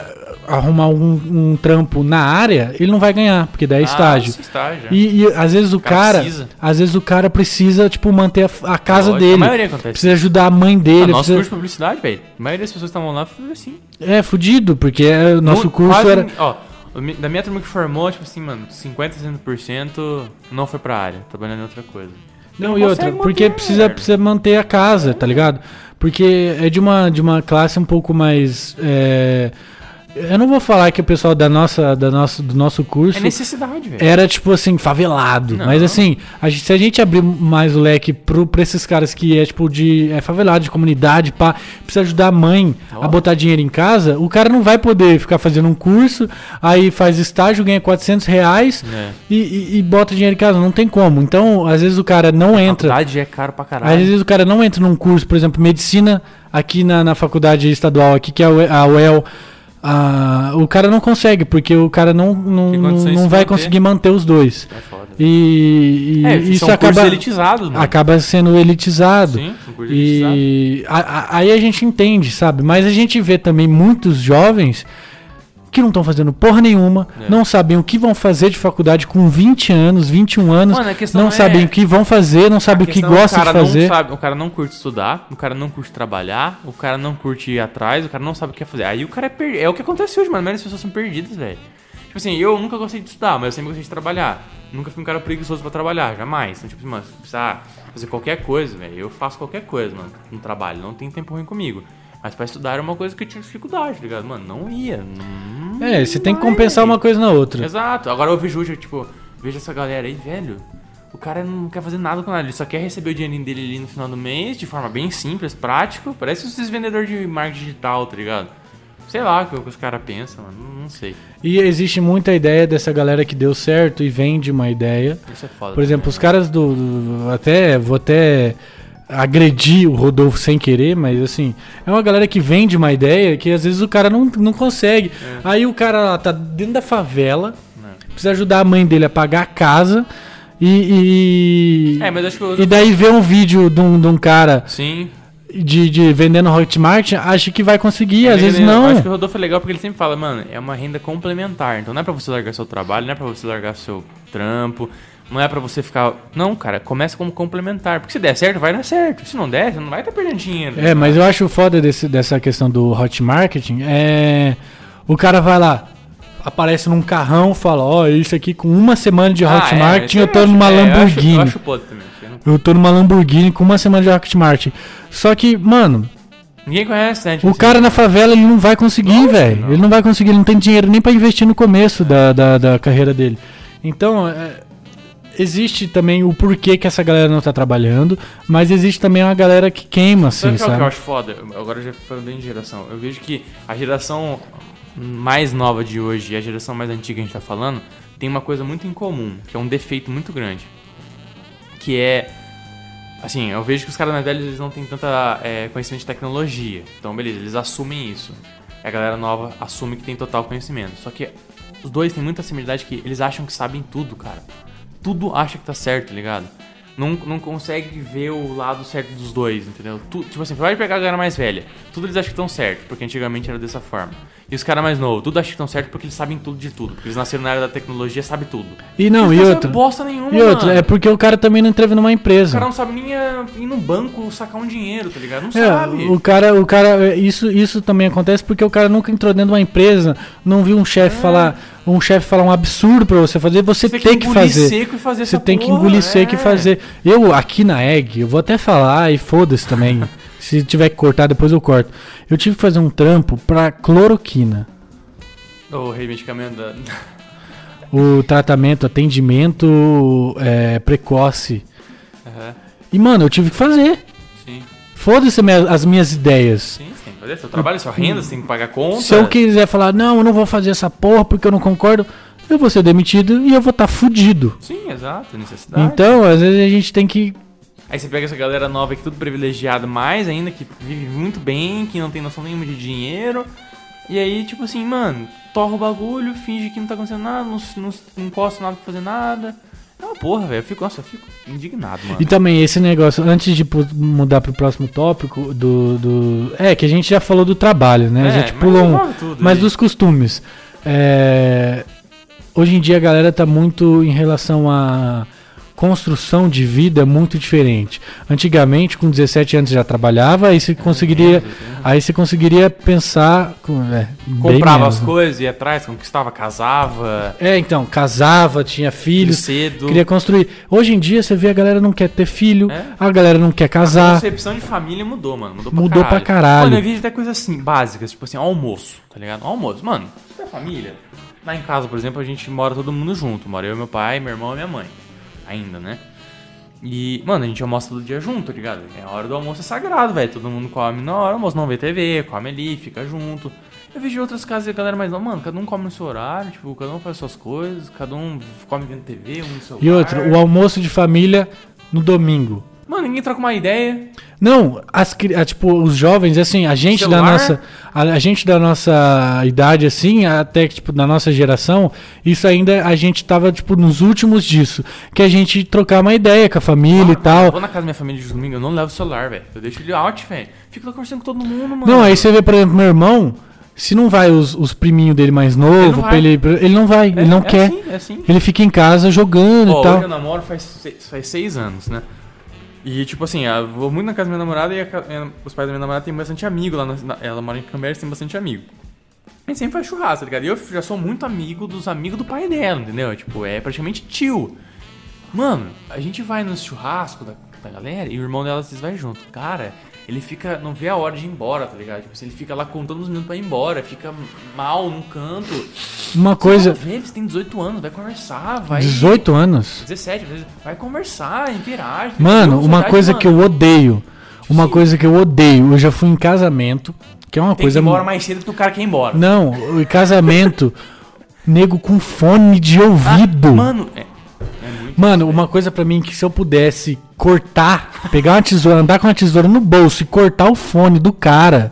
arrumar um, um trampo na área, ele não vai ganhar, porque daí é Ah, estágio. estágio. é. E, e às vezes o cara cara, precisa. às vezes o cara precisa, tipo, manter a, a casa Lógico, dele. A maioria acontece. Precisa ajudar a mãe Ah, dele. nosso precisa- curso de publicidade, velho. A maioria das pessoas que estavam lá foi assim. É, fudido, porque é, o nosso Mu- curso quase- era. Ó, o da minha turma que formou, tipo assim, mano, 50, 60% não foi pra área, trabalhando em outra coisa. Não, Não e outra, consegue porque manter, precisa, velho. precisa manter a casa, tá ligado? Porque é de uma, de uma classe um pouco mais. é, Eu não vou falar que o pessoal da nossa, da nossa, do nosso curso É necessidade, velho. era tipo assim, favelado. Não. Mas assim, a gente- se a gente abrir mais o leque pro, pra esses caras que é tipo de é favelado, de comunidade, pá, precisa ajudar a mãe a Ó. botar dinheiro em casa, o cara não vai poder ficar fazendo um curso, aí faz estágio, ganha 400 reais É. e, e- e bota dinheiro em casa. Não tem como. Então, às vezes o cara não entra. Faculdade é caro pra caralho. Às vezes o cara não entra num curso, por exemplo, medicina aqui na, na faculdade estadual, aqui que é a UE- a ah, o cara não consegue, porque o cara não, não, não, vai manter. conseguir manter os dois. É foda. E, e É, isso são acaba, cursos elitizados, mano. acaba sendo elitizado. Sim, são cursos elitizados. E a- a- aí a gente entende, sabe? Mas a gente vê também muitos jovens que não estão fazendo porra nenhuma, É. não sabem o que vão fazer de faculdade com 20 anos, 21 anos, Mano, não é- sabem o que vão fazer, não sabem o que é gostam de fazer. Sabe, o cara não curte estudar, o cara não curte trabalhar, o cara não curte ir atrás, o cara não sabe o que quer fazer. Aí o cara é per... É o que acontece hoje, mano. A maioria das pessoas são perdidas, velho. assim, eu nunca gostei de estudar, mas eu sempre gostei de trabalhar. Nunca fui um cara preguiçoso pra trabalhar, jamais. Então, tipo assim, mano, se precisar fazer qualquer coisa, velho, eu faço qualquer coisa, mano, no trabalho. Não tem tempo ruim comigo. Mas pra estudar era uma coisa que eu tinha dificuldade, tá ligado? Mano, não ia. Não É, você tem que compensar uma coisa na outra. Exato. Agora eu vejo hoje, tipo, vejo essa galera aí, velho. O cara não quer fazer nada com nada, ele só quer receber o dinheirinho dele ali no final do mês, de forma bem simples, prático. Parece esses vendedores de marketing digital, tá ligado? Sei lá o que os caras pensam, mano. Não, sei. E existe muita ideia dessa galera que deu certo e vende uma ideia. Isso é foda. Por exemplo, os caras do, do- até vou até agredir o Rodolfo sem querer, mas assim, é uma galera que vende uma ideia que às vezes o cara não, não consegue. Aí o cara tá dentro da favela, É. precisa ajudar a mãe dele a pagar a casa e, e, É, e daí vê um vídeo de um, de um cara Sim. de, de vendendo Hotmart, acha que vai conseguir, às Ele- vezes ele- Eu não. acho que o Rodolfo é legal porque ele sempre fala, mano, é uma renda complementar. Então não é pra você largar seu trabalho, não é pra você largar seu trampo, não é pra você ficar. Não, cara, começa como complementar. Porque se der certo, vai dar certo. Se não der, você não vai estar perdendo dinheiro. É, mas eu acho foda desse, dessa questão do hot marketing é. O cara vai lá, aparece num carrão, fala, ó, isso aqui com uma semana de hot Ah, é, eu tô acho- numa é, eu acho- Lamborghini. Eu acho, também. eu não- Eu tô numa Lamborghini com uma semana de hot marketing. Só que, mano, Ninguém conhece, né? Tipo o assim, cara na favela ele não vai conseguir, velho. Ele não vai conseguir, ele não tem dinheiro nem pra investir no começo da, da, da carreira dele. Então, é, existe também o porquê que essa galera não tá trabalhando, mas existe também uma galera que queima, Sabe assim, o que é o que eu sabe? acho foda? Agora já falando de geração. Eu vejo que a geração mais nova de hoje e a geração mais antiga que a gente tá falando tem uma coisa muito em comum, que é um defeito muito grande. Que é. Assim, eu vejo que os caras mais velhos eles não têm tanta é, conhecimento de tecnologia. Então, beleza, eles assumem isso. E a galera nova assume que tem total conhecimento. Só que os dois têm muita similaridade que eles acham que sabem tudo, cara. Tudo acha que tá certo, tá ligado? Não, não consegue ver o lado certo dos dois, entendeu? Tu, tipo assim, vai pegar a galera mais velha. Tudo eles acham que estão certo, porque antigamente era dessa forma. E os caras mais novos, tudo acham que estão certo porque eles sabem tudo de tudo. Porque eles nasceram na área da tecnologia, sabem tudo. E não, Eles e não outra. bosta nenhuma, E outra, é porque o cara também não entreve numa O empresa. cara não sabe nem ir no banco sacar um dinheiro, tá ligado? Não É, sabe. o cara, o cara, isso, isso também acontece porque o cara nunca entrou dentro de uma empresa, não viu um chefe falar, um chefe falar um absurdo pra você fazer, você, É. Você tem que, engolir fazer. seco e fazer Você tem que porra, engolir seco e é. fazer. Eu aqui na Egg, eu vou até falar e foda-se também. Se tiver que cortar, depois eu corto. Eu tive que fazer um trampo pra cloroquina. O reivindicamento da. O tratamento, atendimento é, precoce. Aham. E, mano, eu tive que fazer. Sim. Foda-se as minhas ideias. Sim, você tem que fazer seu trabalho, sua renda, você tem que pagar conta. Se eu quiser falar, não, eu não vou fazer essa porra porque eu não concordo, eu vou ser demitido e eu vou estar fudido. Sim, exato, necessidade. Então, às vezes a gente tem que. Aí você pega essa galera nova que tudo privilegiado mais ainda, que vive muito bem, que não tem noção nenhuma de dinheiro. E aí, tipo assim, mano, torra o bagulho, finge que não tá acontecendo nada, não, não, não encosta nada pra fazer nada. É uma porra, velho. Eu fico, nossa, eu fico indignado, mano. E também esse negócio, antes de mudar pro próximo tópico, do, do. É, que a gente já falou do trabalho, né? a É, gente mas pulou um. tudo Mas aí. dos costumes. É, Hoje em dia a galera tá muito em relação à construção de vida muito diferente. Antigamente, com 17 anos já trabalhava, aí você conseguiria, aí você conseguiria pensar, é, Comprava as né? coisas, ia atrás, conquistava, casava, É, então, casava, tinha filho filhos, cedo. queria construir. Hoje em dia você vê a galera não quer ter filho, É. a galera não quer A casar. concepção de família mudou, mano. Mudou pra Mudou caralho. pra caralho. Mano, eu vi até coisas assim, básicas, tipo assim, almoço, tá ligado? Almoço. Mano, isso é família. Lá em casa, por exemplo, a gente mora todo mundo junto. Mora eu, meu pai, meu irmão e minha mãe. Ainda, né? E, mano, a gente almoça todo dia junto, tá ligado? É a hora do almoço é sagrado, velho. Todo mundo come na hora, almoço não vê TV, come ali, fica junto. Eu vejo outras casas e a galera mais não, mano, cada um come no seu horário, tipo, cada um faz suas coisas, cada um come vendo TV, um no seu E outra, o almoço de família no domingo. Mano, ninguém troca uma ideia. Não, as, ah, tipo, os jovens, assim, a gente da Celular? nossa. A, a gente da nossa idade, assim, até que, tipo, da nossa geração, isso ainda a gente tava, tipo, nos últimos disso. Que a gente trocar uma ideia com a família e tal. Eu vou na casa da minha família de domingo, eu não levo o celular, velho. Eu deixo ele out, velho. Fico lá conversando com todo mundo, mano. Não, aí você vê, por exemplo, meu irmão, se não vai os, os priminhos dele mais novo, vai. pra ele, pra- ele não vai, É- ele não é quer. Assim, é assim. Ele fica em casa jogando Ó, e tal. eu namoro faz faz seis anos, né? E, tipo assim, eu vou muito na casa da minha namorada e a os pais da minha namorada têm bastante amigo lá. na- ela mora em Cambérias tem bastante amigo. A gente sempre faz churrasco, tá ligado? E eu já sou muito amigo dos amigos do pai dela, entendeu? Tipo, é praticamente tio. Mano, a gente vai no churrasco da, da galera e o irmão dela vezes vai junto. Cara, ele fica. Não vê a hora de ir embora, tá ligado? Tipo assim, ele fica lá contando os minutos pra ir embora, fica mal num canto. Uma coisa. Vê, eles têm 18 anos, vai conversar, vai. 18 anos? 17, às vezes, vai conversar, interage. Mano, uma Sociedade, coisa mano. que eu odeio. Uma Sim. coisa que eu odeio. Eu já fui em casamento, que é uma Tem coisa. que ir embora mais cedo que o cara quer ir embora. Não, o casamento, nego com fone de ouvido. Mano, é. Mano, uma coisa pra mim que se eu pudesse cortar, pegar uma tesoura, andar com uma tesoura no bolso e cortar o fone do cara,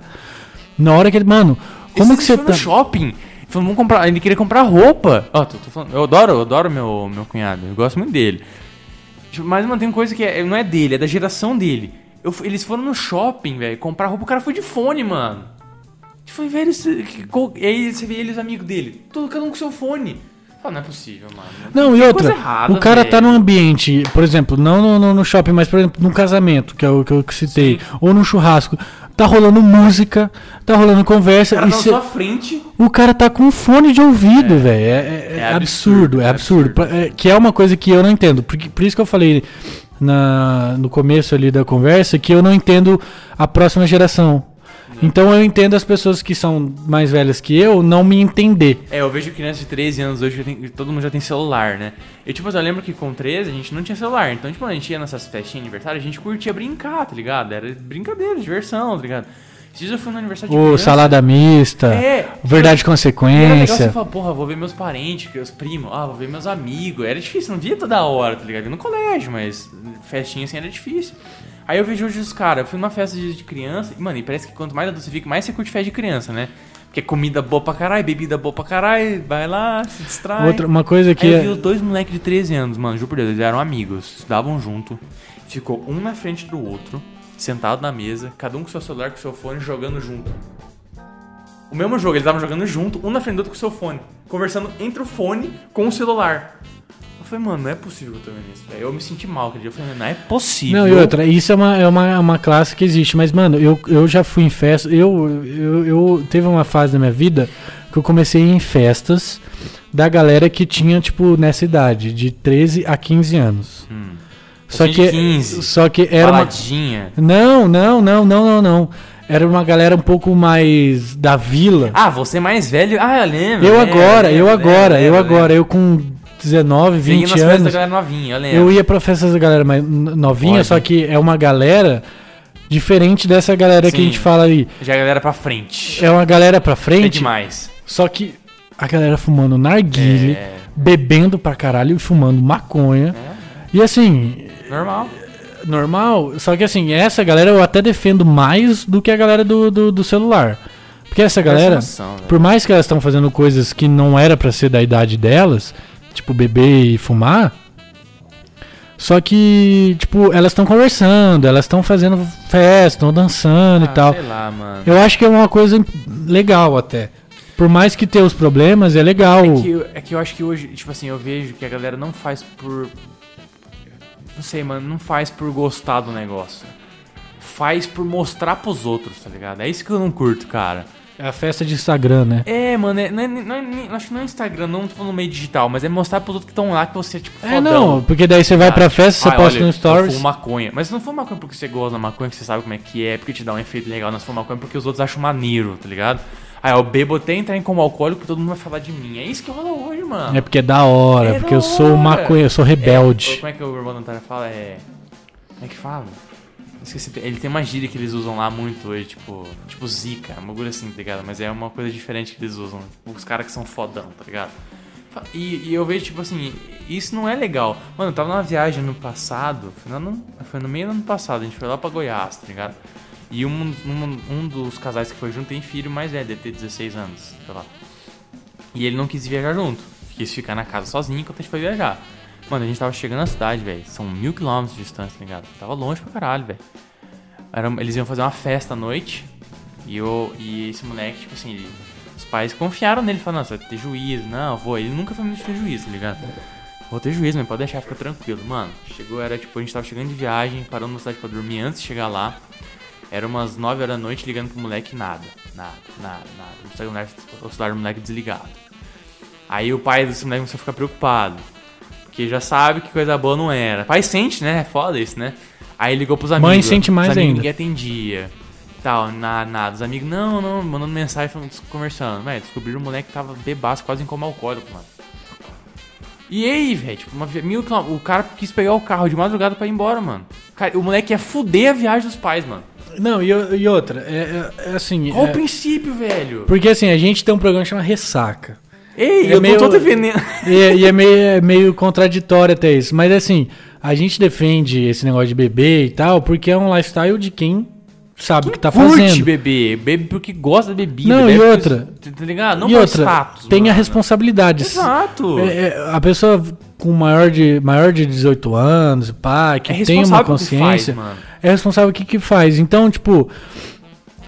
na hora que ele. Mano, como Esse que você tá. no shopping? Falou, vamos comprar. Ele queria comprar roupa. Ó, tô, tô falando. Eu adoro, eu adoro meu, meu cunhado. Eu gosto muito dele. Tipo, Mas, mano, tem coisa que é- não é dele, é da geração dele. Eu eles foram no shopping, velho, comprar roupa. O cara foi de fone, mano. Tipo, velho, e aí você vê eles, amigos dele. Todo, cada um com seu fone. Fala, não é possível, mano. Não, e outra, errada, o cara tá num ambiente, por exemplo, não no, no- no shopping, mas por exemplo, num casamento, que é o que eu citei, ou num churrasco, tá rolando música, tá rolando conversa, O cara e tá na cê- sua frente. o cara tá com fone de ouvido, velho. É, é- é É absurdo, absurdo, é é absurdo. absurdo. Pra- é, que é uma coisa que eu não entendo. Porque, por isso que eu falei na, no começo ali da conversa que eu não entendo a próxima geração. Então eu entendo as pessoas que são mais velhas que eu não me entender. É, eu vejo crianças de 13 anos hoje, todo mundo já tem celular, né? Eu, tipo, eu lembro que com 13 a gente não tinha celular. Então, tipo, a gente ia nessas festinhas de aniversário, a gente curtia brincar, tá ligado? Era brincadeira, diversão, tá ligado? Esses dias eu fui no aniversário de O criança. salada mista, É. verdade e E era legal você consequência. falar, porra, vou ver meus parentes, meus primos, ah, vou ver meus amigos. Era difícil, não via toda hora, tá ligado? No colégio, mas festinha assim era difícil. Aí eu vejo hoje os caras, eu fui numa festa de de criança, e, mano, e parece que quanto mais adulto você fica, mais você curte festa de criança, né? Porque é comida boa pra caralho, bebida boa pra caralho, vai lá, se distrai. Outra, uma coisa que Aí eu é- vi os dois moleques de 13 anos, mano, juro por Deus, eles eram amigos, estudavam junto, ficou um na frente do outro, sentado na mesa, cada um com seu celular, com seu fone, jogando junto. O mesmo jogo, eles estavam jogando junto, um na frente do outro com o seu fone, conversando entre o fone com o celular. Eu falei, mano, não é possível que eu tô vendo isso. velho. Eu me senti mal aquele dia. Eu falei, não é possível. Não, e outra, isso é uma, é uma, uma classe que existe, mas, mano, eu, eu já fui em festa. Eu, eu, eu teve uma fase da minha vida que eu comecei em festas da galera que tinha, tipo, nessa idade, de 13 a 15 anos. Hum. Só que, de 15. só que era uma. Baladinha. Não, não, não, não, não, não. Era uma galera um pouco mais da vila. Ah, você é mais velho? Ah, eu lembro. eu lembro, agora, eu agora, eu agora, eu com 19, Você ia 20 nas festas da anos. galera novinha, eu lembro. Eu ia pra festas da galera mais novinha, Pode. só que é uma galera diferente dessa galera que a Sim. gente fala ali. Já a galera pra frente. É uma galera pra É frente, demais. só que a galera fumando narguile, É. bebendo pra caralho e fumando maconha. E assim, Normal. normal. Só que assim, essa galera eu até defendo mais do que a galera do, do, do celular. Porque essa galera, noção, velho. por mais que elas estão fazendo coisas que não era pra ser da idade delas, tipo beber e fumar, só que, tipo, elas estão conversando, elas estão fazendo festa, estão dançando Ah, e tal. Sei lá, mano. Eu acho que é uma coisa legal até. Por mais que tenha os problemas, é legal. É que, é que eu acho que hoje, tipo assim, eu vejo que a galera não faz por. Não sei, mano, não faz por gostar do negócio. Faz por mostrar pros outros, tá ligado? É isso que eu não curto, cara. É a festa de Instagram, né? É, mano, é, não é- não é- nem- acho que não é Instagram, não tô falando meio digital, mas é mostrar pros outros que estão lá que você é tipo É, fodão. não, porque daí você vai pra festa, você Ah, posta olha, no Eu Stories. fumo maconha. Mas não for maconha porque você gosta da maconha, que você sabe como é que é, porque te dá um efeito legal. Não for maconha porque os outros acham maneiro, tá ligado? Aí eu bebo até entrar em como alcoólico porque todo mundo vai falar de mim. É isso que rola hoje, mano. É porque é da hora, É porque da eu sou hora. maconha, eu sou É, rebelde. como é que o irmão da Natália fala? É. Como é que fala? Esqueci. Ele tem uma gíria que eles usam lá muito hoje, tipo. Tipo zica, uma bagulho assim, tá ligado? Mas é uma coisa diferente que eles usam. Os caras que são fodão, tá ligado? E, e eu vejo, tipo assim, isso não é legal. Mano, eu tava numa viagem no passado, foi no, foi no meio do ano passado, a gente foi lá pra Goiás, tá ligado? E um, um, um dos casais que foi junto tem filho mais velho, deve ter 16 anos, sei lá. E ele não quis viajar junto. Quis ficar na casa sozinho enquanto a gente foi viajar. Mano, a gente tava chegando na cidade, velho. São mil quilômetros de distância, tá ligado? Tava longe pra caralho, velho. Eles iam fazer uma festa à noite. E, eu, e esse moleque, tipo assim, ele- os pais confiaram nele. Falaram, não, você vai ter juízo. Não, vou. Ele nunca foi muito ter juízo, tá ligado? Vou ter juízo, mas pode deixar, fica tranquilo. Mano, chegou, era tipo, a gente tava chegando de viagem, parando na cidade pra dormir antes de chegar lá. Era umas 9 horas da noite ligando pro moleque nada. Nada, nada, nada. O celular, o celular do moleque desligado. Aí o pai desse moleque começou a ficar preocupado. Porque já sabe que coisa boa não era. Pai sente, né? É foda isso, né? Aí ligou pros amigos. Mãe sente mais Os amigos ainda. ninguém atendia. Tal, nada, nada. Os amigos, não, não, mandando mensagem, falando, conversando. Velho, descobriram o moleque que tava bebaço, quase em coma alcoólico, mano. E aí, velho, tipo, uma, mil, o cara quis pegar o carro de madrugada pra ir embora, mano. Cara, o moleque ia fuder a viagem dos pais, mano. Não, e, e outra, é, é- é assim. Qual é- o princípio, velho? porque assim, a gente tem um programa que chama Ressaca. Ei, É eu meio- tô defendendo. E, e é, meio, é meio contraditório até isso. Mas assim, a gente defende esse negócio de beber e tal, porque é um lifestyle de quem sabe o que tá Curte fazendo. beber, bebe porque gosta da bebida. Não, bebe e porque- outra? Tá ligado? Não e outra, status. tem a mano. responsabilidade. Exato. É, é, a pessoa com maior de, maior de 18 anos, pá, que É tem uma consciência, faz, é responsável o que, que faz. Então, tipo,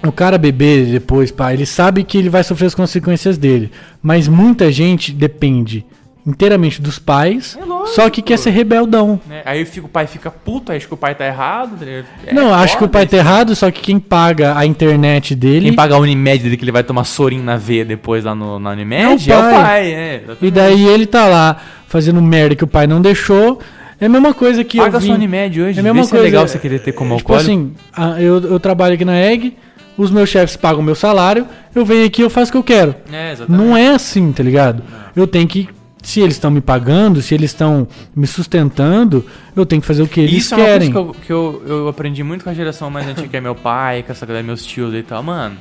o cara beber depois, pá, ele sabe que ele vai sofrer as consequências dele. Mas muita gente depende inteiramente dos pais, É lógico. só que quer ser rebeldão. Né? Aí fica, o pai fica puto, aí acha que o pai tá errado. ligado? É Não, acho que o pai tá errado, só que quem paga a internet dele. Quem paga a Unimed dele que ele vai tomar sorinho na veia depois lá no, na Unimed É é o o pai. pai, é. E daí ele tá lá fazendo merda que o pai não deixou. É a mesma coisa que Paga eu vi... sua Unimed hoje, É a mesma se coisa. é legal você querer ter como tipo alcoólico. assim, eu, eu trabalho aqui na EG, os meus chefes pagam meu salário, eu venho aqui e eu faço o que eu quero. É, exatamente. Não é assim, tá ligado? Eu tenho que. Se eles estão me pagando, se eles estão me sustentando, eu tenho que fazer o que eles Isso querem. é uma coisa que, eu, que eu, eu aprendi muito com a geração mais antiga, que é meu pai, com essa galera, meus tios e tal. Mano,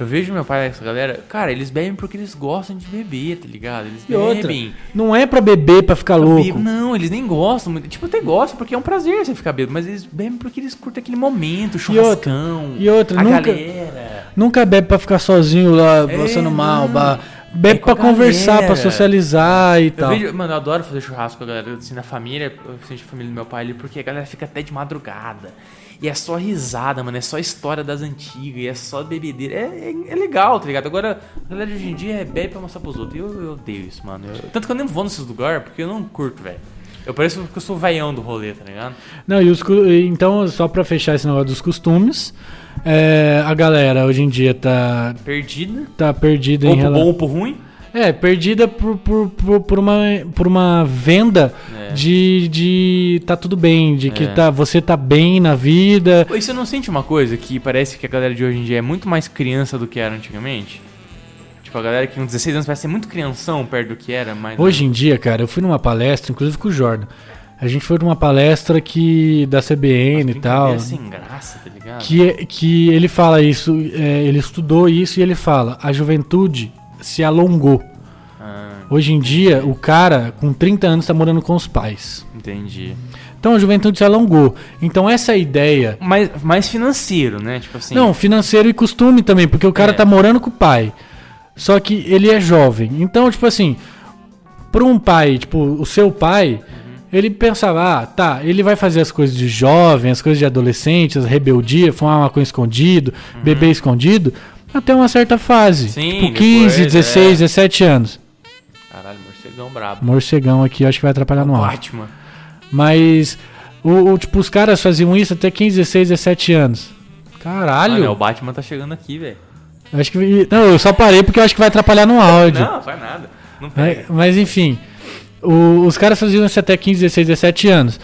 eu vejo meu pai e essa galera, cara, eles bebem porque eles gostam de beber, tá ligado? Eles E outra, bebem. não é pra beber pra ficar louco. Bebem- Não, eles nem gostam. Tipo, até gostam porque é um prazer você ficar bebendo, mas eles bebem porque eles curtem aquele momento, o E outra- churrascão. e outra, a nunca- galera. Nunca bebe pra ficar sozinho lá, É, passando mal. não. bah. Bebe É pra conversar, galera. pra socializar e Eu tal. vejo, mano, eu adoro fazer churrasco com a galera, assim, na família, eu sinto a família do meu pai ali, porque a galera fica até de madrugada. E é só risada, mano, é só história das antigas, e é só bebedeira. É, é, é legal, tá ligado? Agora, a galera de hoje em dia é bebe pra mostrar pros outros. E eu, eu odeio isso, mano. Eu- tanto que eu nem vou nesses lugares, porque eu não curto, velho. Eu pareço que eu sou o veião do rolê, tá ligado? Não, e os, então, só pra fechar esse negócio dos costumes, é, a galera hoje em dia tá, Perdida. tá perdida Ou em relação. bom ou pro ruim. É, perdida por, por, por, por uma, por uma venda É. de, de tá tudo bem, de que É. tá, você tá bem na vida. E você não sente uma coisa que parece que a galera de hoje em dia é muito mais criança do que era antigamente? Tipo, a galera que com 16 anos parece ser muito crianção perto do que era, mas. Hoje em dia, cara, eu fui numa palestra, inclusive com o Jordan. A gente foi numa palestra que da CBN e tal. Sem graça, tá ligado? Que, é- que ele fala isso, é, ele estudou isso e ele fala: a juventude se alongou. Ah, Hoje em dia, o cara com 30 anos tá morando com os pais. entendi. Então a juventude se alongou. Então essa ideia. Mais, mais financeiro, né? Tipo assim. Não, financeiro e costume também, porque o cara É. tá morando com o pai. Só que ele é jovem. Então, tipo assim, pra um pai, tipo, o seu pai. Ele pensava, ah, tá, ele vai fazer as coisas de jovem, as coisas de adolescente, as rebeldia, fumar maconha escondido, beber escondido, até uma certa fase. Uhum. Sim, tipo, 15, depois, 16, é. 17 anos. Caralho, morcegão brabo. Morcegão aqui, acho que vai atrapalhar no áudio. Batman. Mas, o, o- tipo, os caras faziam isso até 15, 16, 17 anos. Caralho. Olha, o Batman tá chegando aqui, velho. Acho que. Não, eu só parei porque eu acho que vai atrapalhar no áudio. Não, faz nada. Não Mas, pega. mas, enfim, o- os caras faziam isso até 15, 16, 17 anos.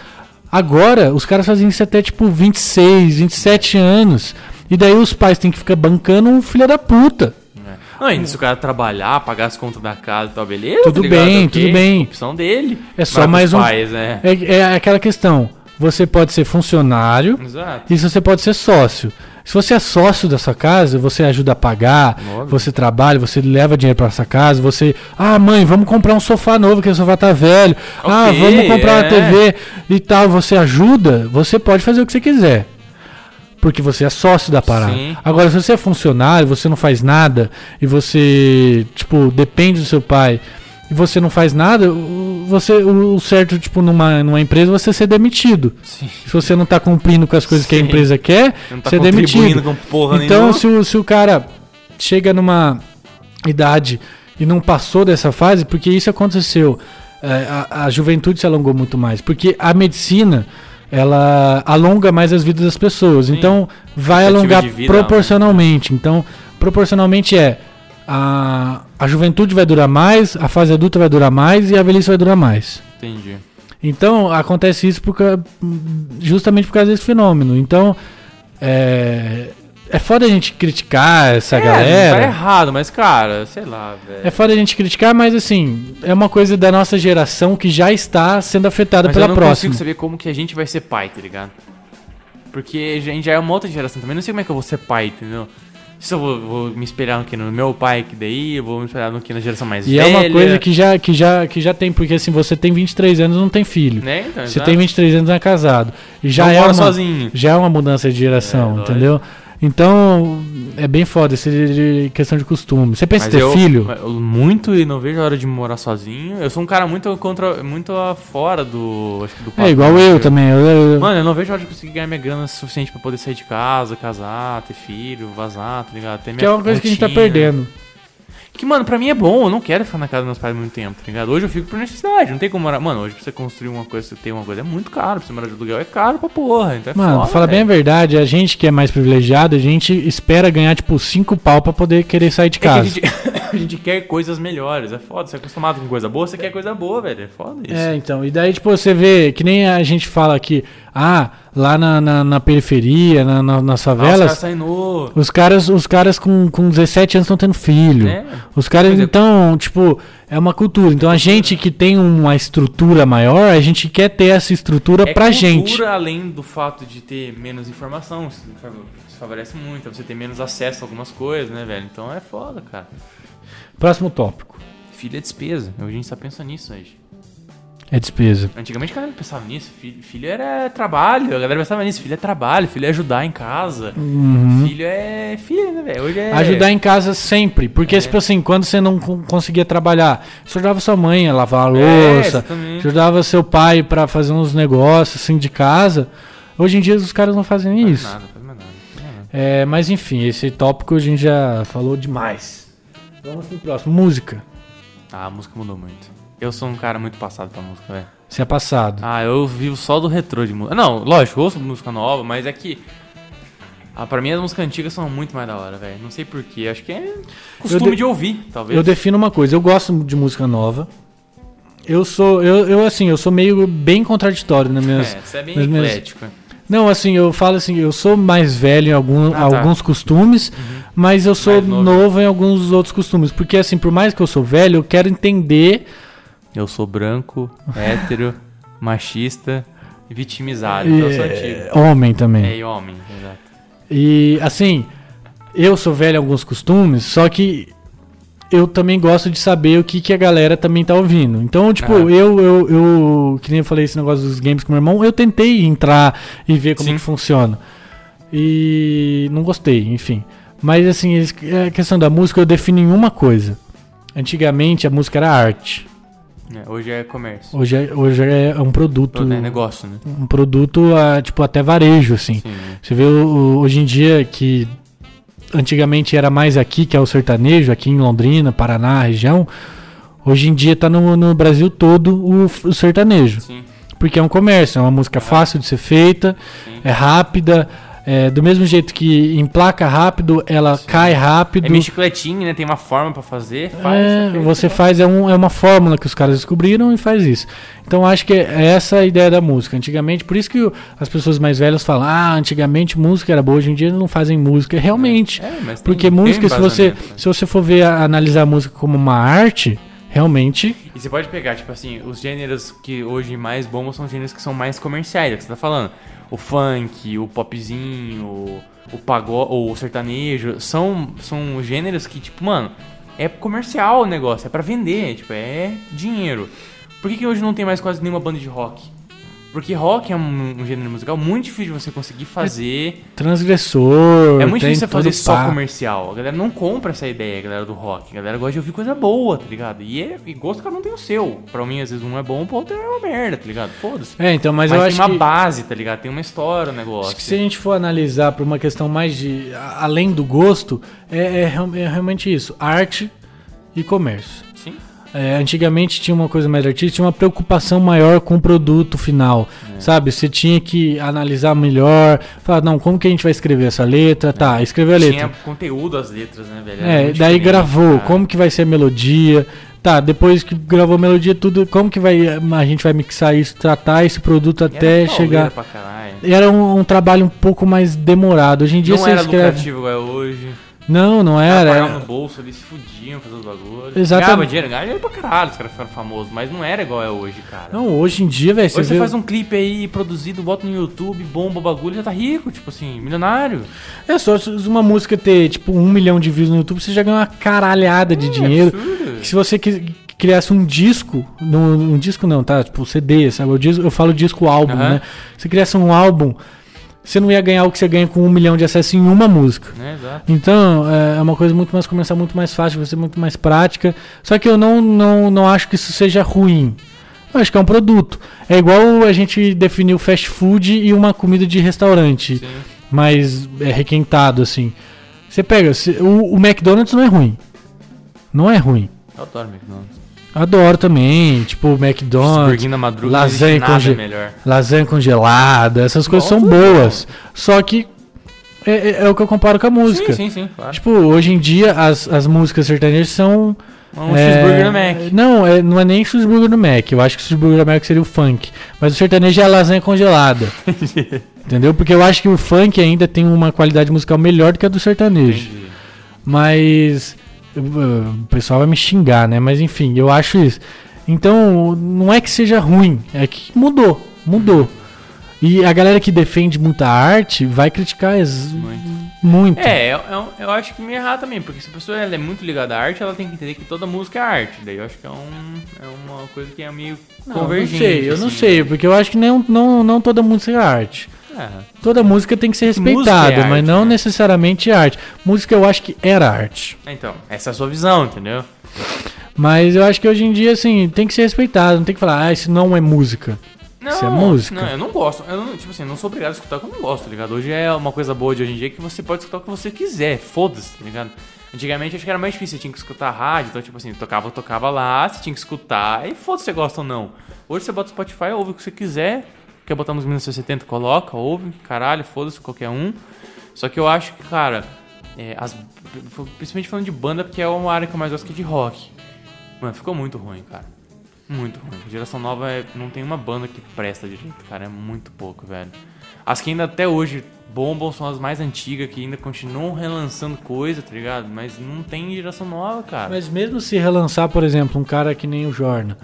Agora, os caras faziam isso até tipo 26, 27 anos. E daí os pais têm que ficar bancando um filho da puta. É. Não, ainda se o cara trabalhar, pagar as contas da casa e tal, beleza? Tudo tá ligado? bem, Ok, tudo bem. Opção dele. É só mais um- Pais, é. É, é aquela questão. Você pode ser funcionário Exato. e você pode ser sócio. Se você é sócio da sua casa, você ajuda a pagar, Óbvio. você trabalha, você leva dinheiro para essa casa, você. Ah, mãe, vamos comprar um sofá novo, que o sofá tá velho. ah, Ok, vamos comprar uma é. TV e tal. Você ajuda, você pode fazer o que você quiser. Porque você é sócio da parada. Sim. Agora, se você é funcionário, você não faz nada e você, tipo, depende do seu pai e você não faz nada, você, o certo, tipo, numa, numa empresa, você ser demitido. Sim. Se você não tá cumprindo com as coisas que a Sim. empresa quer, Não tá você é demitido. com porra Então, nenhuma. se o, se o cara chega numa idade e não passou dessa fase, porque isso aconteceu, é, a, a juventude se alongou muito mais. Porque a medicina ela alonga mais as vidas das pessoas. Sim. Então, vai alongar vida proporcionalmente. Então, proporcionalmente é a, a juventude vai durar mais, a fase adulta vai durar mais e a velhice vai durar mais. Entendi. Então, acontece isso por, justamente por causa desse fenômeno. Então, é, é foda a gente criticar essa é, galera. Tá errado, mas, cara, sei lá, velho. É foda a gente criticar, mas assim, é uma coisa da nossa geração que já está sendo afetada Mas pela eu não próxima. consigo saber como que a gente vai ser pai, tá ligado? Porque a gente já é uma outra geração também. Não sei como é que eu vou ser pai, entendeu? Se eu vou, vou me espelhar no que? No meu pai, que daí eu vou me espelhar no que na geração mais E velha. é uma coisa que já, que, já, que já tem, porque assim, você tem 23 anos não tem filho. Né? Então, Você tem 23 anos não é casado. E já Não é uma, sozinho. já é uma mudança de geração, É, lógico. entendeu? Então, é bem foda, isso de, de questão de costume. Você pensa em ter eu, filho? eu muito e não vejo a hora de morar sozinho. Eu sou um cara muito contra, muito fora do, acho do É igual eu assim. também. eu- Mano, eu não vejo a hora de conseguir ganhar minha grana suficiente pra poder sair de casa, casar, ter filho, vazar, tá ligado? Ter que é uma coisa que a gente tá rotina. perdendo. Que, mano, pra mim é bom, eu não quero ficar na casa dos meus pais muito tempo, tá ligado? Hoje eu fico por necessidade, não tem como morar. Mano, hoje pra você construir uma coisa, você ter uma coisa, é muito caro. Pra você morar de aluguel é caro pra porra. Então é Mano, foda, pra falar bem a verdade, a gente que é mais privilegiado, a gente espera ganhar, tipo, 5 pau pra poder querer sair de É que a casa. gente, a gente quer coisas melhores, é foda. Você é acostumado com coisa boa, você quer coisa boa, velho. É foda isso. É, então, e daí, tipo, você vê, que nem a gente fala aqui, ah, lá na, na, na periferia, na, na, nas os favelas, caras saem no. os caras, os caras com, com 17 anos estão tendo filho. Né? Os caras, é. então, tipo, é uma cultura. Então, a gente que tem uma estrutura maior, a gente quer ter essa estrutura É pra cultura, gente. além do fato de ter menos informação, isso fa- isso favorece muito, é você ter menos acesso a algumas coisas, né, velho? Então é foda, cara. Próximo tópico. Filho é despesa. Hoje a gente só pensa nisso hoje. É despesa. Antigamente a galera pensava nisso. Filho, filho era trabalho. A galera pensava nisso. Filho é trabalho. Filho é ajudar em casa. Filho é. Filho, né, velho? Hoje é. Uhum. Ajudar em casa sempre. Porque, É. tipo assim, quando você não con- conseguia trabalhar, você ajudava sua mãe a lavar a É, louça, exatamente. ajudava seu pai pra fazer uns negócios assim de casa. Hoje em dia os caras não fazem Faz isso. nada, mais nada. É, mas enfim, esse tópico a gente já falou demais. Vamos pro próximo. Música. Ah, a música mudou muito. Eu sou um cara muito passado pra música, velho. Você é passado. Ah, eu vivo só do retrô de música. Não, lógico, eu ouço música nova, mas é que. Ah, pra mim as músicas antigas são muito mais da hora, velho. Não sei porquê. Acho que é costume de- de ouvir, talvez. Eu defino uma coisa, eu gosto de música nova. Eu sou, eu, eu assim, eu sou meio bem contraditório nas minhas, É, você é bem nas minhas- eclético. Não, assim, eu falo assim, eu sou mais velho em algum- Ah, tá. alguns costumes, mas eu sou novo. novo. em alguns outros costumes. Porque, assim, por mais que eu sou velho, eu quero entender. Eu sou branco, hétero, machista e vitimizado. Então eu sou antigo. é, homem também. É, e homem, exato. E, assim, eu sou velho em alguns costumes, só que eu também gosto de saber o que, que a galera também tá ouvindo. Então, tipo, Aham. eu, eu, eu, que nem eu falei esse negócio dos games com meu irmão, eu tentei entrar e ver como Sim. que funciona. E não gostei, enfim. Mas, assim, a questão da música eu defino em uma coisa. Antigamente a música era arte. É, hoje é comércio. Hoje é, hoje é um produto. É negócio, né? Um produto, ah, tipo, até varejo, assim. Sim. Você vê hoje em dia que antigamente era mais aqui, que é o sertanejo, aqui em Londrina, Paraná, região. Hoje em dia tá no, no Brasil todo o, o sertanejo. Sim. Porque é um comércio, é uma música fácil de ser feita, Sim. é rápida. É, do mesmo jeito que emplaca rápido, ela cai rápido. É meio chicletinho, né? Tem uma forma pra fazer. Faz, É, é você faz, é, um- é uma fórmula que os caras descobriram e faz isso. Então acho que é essa a ideia da música. Antigamente, por isso que as pessoas mais velhas falam, ah, antigamente música era boa, hoje em dia não fazem música. Realmente. É, mas tem- Porque tem música, se você, né? se você for ver, a- analisar a música como uma arte, realmente. E você pode pegar, tipo assim, os gêneros que hoje mais bombam são gêneros que são mais comerciais, é o que você tá falando. O funk, o popzinho, o, pagode, o sertanejo, são, são gêneros que, tipo, mano, é comercial o negócio, é pra vender, tipo, é dinheiro. Por que, que hoje não tem mais quase nenhuma banda de rock? Porque rock é um, um gênero musical muito difícil de você conseguir fazer. Transgressor. É muito tem difícil você fazer só comercial. A galera não compra essa ideia, a galera do rock. A galera gosta de ouvir coisa boa, tá ligado? E, é, e gosto cada um tem o seu. Pra mim, às vezes, um é bom, pro outro é uma merda, tá ligado? Foda-se. É, então, mas, Mas, eu tem acho uma que, base, tá ligado? Tem uma história o negócio. acho que se a gente for analisar por uma questão mais de. além do gosto, é, é é realmente isso: arte e comércio. É, antigamente tinha uma coisa mais artística, tinha uma preocupação maior com o produto final, É. sabe? Você tinha que analisar melhor, falar, não, como que a gente vai escrever essa letra? Tá, escreveu a letra. Tinha conteúdo as letras, né, velho? Era É, daí gravou, cara. como que vai ser a melodia? Tá, depois que gravou a melodia, tudo, como que vai a gente vai mixar isso, tratar esse produto E até chegar. Pra caralho. Era um, um trabalho um pouco mais demorado. Hoje em dia Não você era escreve. lucrativo é hoje. Não, não Era, era. no bolso, eles se fudiam fazendo os bagulhos. Exatamente. Ganhava dinheiro, ganhava dinheiro pra caralho, os caras ficaram famosos, mas não era igual é hoje, cara. Não, hoje em dia, velho, Hoje você vê. faz um clipe aí produzido, bota no YouTube, bomba o bagulho, já tá rico, tipo assim, milionário. É só se uma música ter, tipo, um milhão de views no YouTube, você já ganha uma caralhada de dinheiro. Que se você criasse um disco, no, um disco não, tá? Tipo, CD, sabe? Eu, eu falo disco álbum, Aham. né? Se criasse um álbum, você não ia ganhar o que você ganha com um milhão de acessos em uma música. Exato. Então, é uma coisa muito mais comercial, muito mais fácil, vai ser muito mais prática. Só que eu não, não, não acho que isso seja ruim. Eu acho que é um produto. É igual a gente definir o fast food e uma comida de restaurante Sim. mais é, requentado, assim. Você pega, o, o McDonald's não é ruim. Não é ruim. Eu adoro McDonald's. Adoro também, tipo, McDonald's, na madruga, lasanha conge- melhor. lasanha congelada, essas coisas são Nossa, boas. Só que é, é- é o que eu comparo com a música. Sim, sim, sim, claro. Tipo, hoje em dia as, as músicas sertanejas são. Um é, cheeseburger no Mac. Não, é, não é nem cheeseburger no Mac. Eu acho que o cheeseburger no Mac seria o funk. Mas o sertanejo é a lasanha congelada. Entendeu? Porque eu acho que o funk ainda tem uma qualidade musical melhor do que a do sertanejo. Entendi. Mas. O pessoal vai me xingar, né? Mas enfim, eu acho isso. Então, não é que seja ruim, é que mudou. Mudou. E a galera que defende muita arte vai criticar Muito. muito. É, eu, eu, eu acho que meio errado também, porque se a pessoa ela é muito ligada à arte, ela tem que entender que toda música é arte. Daí eu acho que é, um, é uma coisa que é meio Não, eu não convergente. sei, eu não assim. sei, porque eu acho que não, não, não toda música é arte. É. Toda música tem que ser Música é respeitada, arte, mas não né? necessariamente arte. Música eu acho que era arte. Então, essa é a sua visão, entendeu? Mas eu acho que hoje em dia, assim, tem que ser respeitado. Não tem que falar, ah, isso não é música. Não, Isso é música? Não, eu não gosto. Eu não, tipo assim, não sou obrigado a escutar o que eu não gosto, tá ligado? Hoje é uma coisa boa de hoje em dia que você pode escutar o que você quiser, foda-se, tá ligado? Antigamente acho que era mais difícil, você tinha que escutar rádio, então tipo assim, tocava, tocava lá, você tinha que escutar, e foda-se se você gosta ou não. Hoje você bota o Spotify, ouve o que você quiser, quer botar nos 1970, coloca, ouve, caralho, foda-se qualquer um. Só que eu acho que, cara, é, as, principalmente falando de banda, porque é uma área que eu mais gosto que é de rock. Mano, ficou muito ruim, cara. Muito ruim. Geração nova é- não tem uma banda que presta direito, cara. É muito pouco, velho. As que ainda até hoje bombam são as mais antigas, que ainda continuam relançando coisa, tá ligado? Mas não tem geração nova, cara. Mas mesmo se relançar, por exemplo, um cara que nem o Jorna,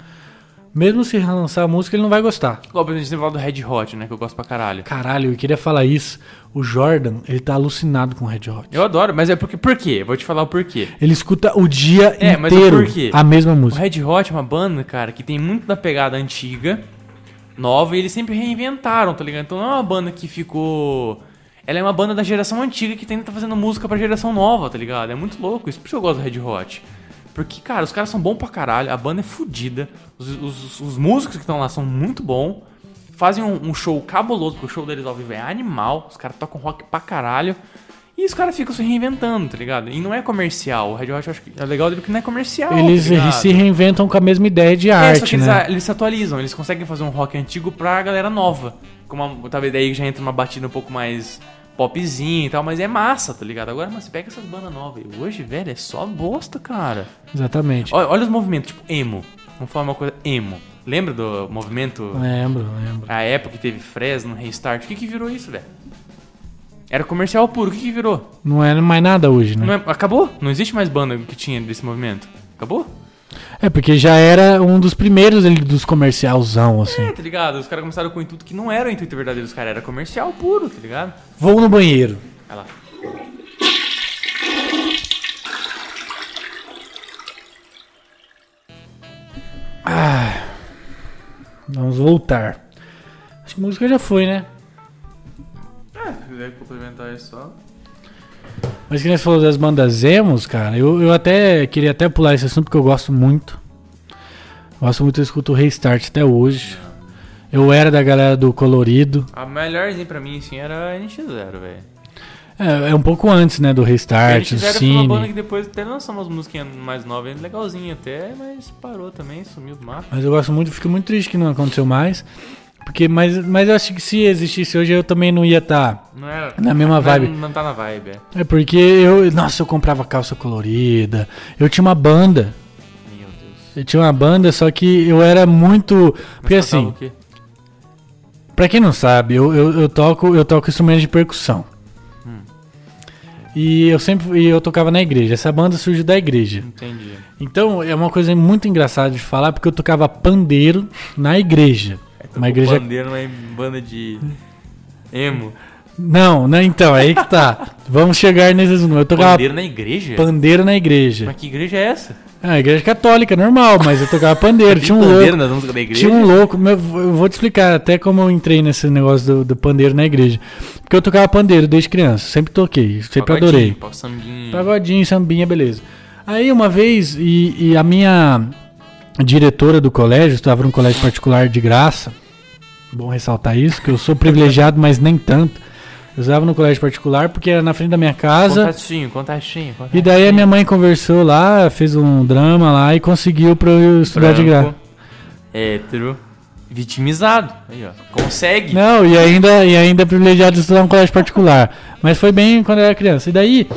mesmo se relançar a música, ele não vai gostar. Gente sempre fala do Red Hot, né? Que eu gosto pra caralho. Caralho, eu queria falar isso. O Jordan, ele tá alucinado com Red Hot. Eu adoro, mas é porque. Por quê? Vou te falar o porquê. Ele escuta o dia É, o inteiro a mesma O música. Red Hot é uma banda, cara, que tem muito da pegada antiga, nova, e eles sempre reinventaram, tá ligado? Então não é uma banda que ficou. Ela é uma banda da geração antiga que tenta tá fazendo música pra geração nova, tá ligado? É muito louco, isso por isso que eu gosto do Red Hot. Porque, cara, os caras são bons pra caralho, a banda é fodida, os, os- os músicos que estão lá são muito bons, fazem um, um show cabuloso, porque o show deles ao vivo é animal, os caras tocam rock pra caralho. E os caras ficam se reinventando, tá ligado? E não é comercial. O Red Hot acho que é legal dele porque não é comercial. Eles tá ligado? se reinventam com a mesma ideia de É, só arte, que eles, né? eles se atualizam, eles conseguem fazer um rock antigo pra galera nova. Com uma, talvez daí já entra uma batida um pouco mais popzinha e tal, mas é massa, tá ligado? Agora, mas você pega essas bandas novas. Hoje, velho, é só bosta, cara. Exatamente. Olha, olha os movimentos, tipo emo. Vamos falar uma coisa, emo. Lembra do movimento? Lembro, lembro. A época que teve Fresno, Restart. O que que virou isso, velho? Era comercial puro. O que que virou? Não é mais nada hoje, né? É- acabou? Não existe mais banda que tinha desse movimento. Acabou? É, porque já era um dos primeiros ali dos comercialzão, assim. É, tá ligado? Os caras começaram com o intuito que não era o intuito verdadeiro dos caras, era comercial puro, tá ligado? Vou no banheiro. Olha lá. Vamos voltar. Acho que música já foi, né? É, se quiser complementar isso só. Mas que nem você falou das bandas emos, cara, eu, eu até queria até pular esse assunto porque eu gosto muito. Gosto muito, eu escuto o Restart até hoje. Eu era da galera do Colorido. A melhorzinha pra mim, assim, era a NX0, velho. É, é um pouco antes, né, do Restart, do fizeram foi uma banda Cine. que depois até lançou umas musiquinhas mais novas, legalzinha até, mas parou também, sumiu do mapa. Mas eu gosto muito, fico muito triste que não aconteceu mais. Porque, mas, mas eu acho que se existisse hoje eu também não ia estar. Não é. Na mesma não- vibe. Não, tá na vibe, é. É porque eu. Nossa, eu comprava calça colorida. Eu tinha uma banda. Meu Deus. Eu tinha uma banda, só que eu era muito. Mas Porque assim, pra quem não sabe, eu, eu, eu toco eu toco instrumentos de percussão. Hum. E eu sempre e eu tocava na igreja. Essa banda surgiu da igreja. Entendi. Então é uma coisa muito engraçada de falar porque eu tocava pandeiro na igreja. Uma Tocou igreja bandeira numa banda de emo. Não, não, então, é aí que tá. Vamos chegar nesses números. Eu tocava Bandeira na igreja? pandeiro na igreja. Mas que igreja é essa? Ah, igreja católica, normal, mas eu tocava pandeiro. Tinha um bandeira louco. nas da igreja? Tinha um louco, meu, eu vou te explicar até como eu entrei nesse negócio do, do pandeiro na igreja. Porque eu tocava pandeiro desde criança, sempre toquei, sempre Pagodinho, adorei. Sambinha. Pagodinho, sambinha, beleza. Aí uma vez, e, e a minha diretora do colégio, estava num colégio particular de graça, bom ressaltar isso, que eu sou privilegiado, mas nem tanto. Eu usava no colégio particular porque era na frente da minha casa. Contatinho, contatinho, contatinho. E daí a minha mãe conversou lá, fez um drama lá e conseguiu pra eu estudar de graça. Branco, Hétero. Vitimizado. Aí, ó. Consegue. Não, e ainda, e ainda privilegiado de estudar um colégio particular. Mas foi bem quando eu era criança. E daí,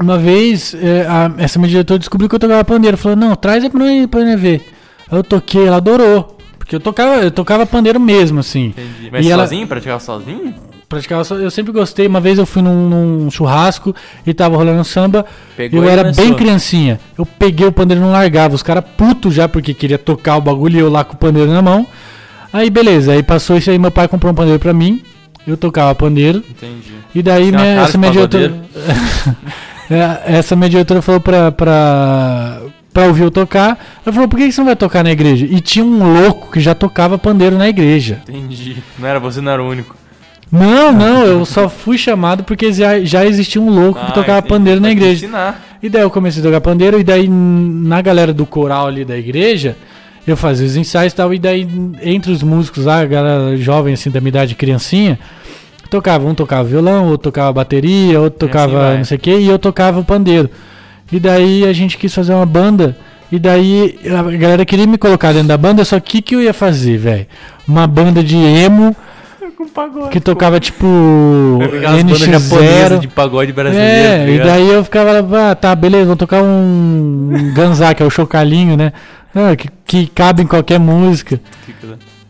uma vez, é, a- essa minha diretora descobriu que eu tocava pandeiro. Falou, não, traz aí pra mim, pra mim ver. Aí eu toquei, ela adorou. Porque eu tocava, eu tocava pandeiro mesmo, assim. Entendi. Mas E ela- sozinho? Praticava sozinho? Praticava, só- eu sempre gostei. Uma vez eu fui num, num churrasco e tava rolando samba. Pegou eu era começou. bem criancinha. Eu peguei o pandeiro e não largava. Os caras putos já porque queria tocar o bagulho e eu lá com o pandeiro na mão. Aí beleza, aí passou isso aí, meu pai comprou um pandeiro pra mim. Eu tocava pandeiro. Entendi. E daí minha- essa minha diretora. É, essa minha diretora falou pra, pra, pra ouvir eu tocar. Ela falou, por que que você não vai tocar na igreja? E tinha um louco que já tocava pandeiro na igreja. Entendi. Não era você, não era o único. Não, não, eu só fui chamado porque já, já existia um louco que Ah, tocava entendi. pandeiro na igreja. E daí eu comecei a tocar pandeiro, e daí na galera do coral ali da igreja, eu fazia os ensaios e tal, e daí entre os músicos lá, a galera jovem assim da minha idade, criancinha, tocava, um tocava violão, outro tocava bateria, outro assim tocava vai. não sei o que, e eu tocava o pandeiro. E daí a gente quis fazer uma banda, e daí a galera queria me colocar dentro da banda, só que o que eu ia fazer, velho? Uma banda de emo Com pagode. que tocava tipo japonesas NX0. de pagode brasileiro. É, tá e daí eu ficava lá, ah, tá, beleza, vou tocar um Ganzá, que é o chocalhinho, né? Ah, que, que cabe em qualquer música.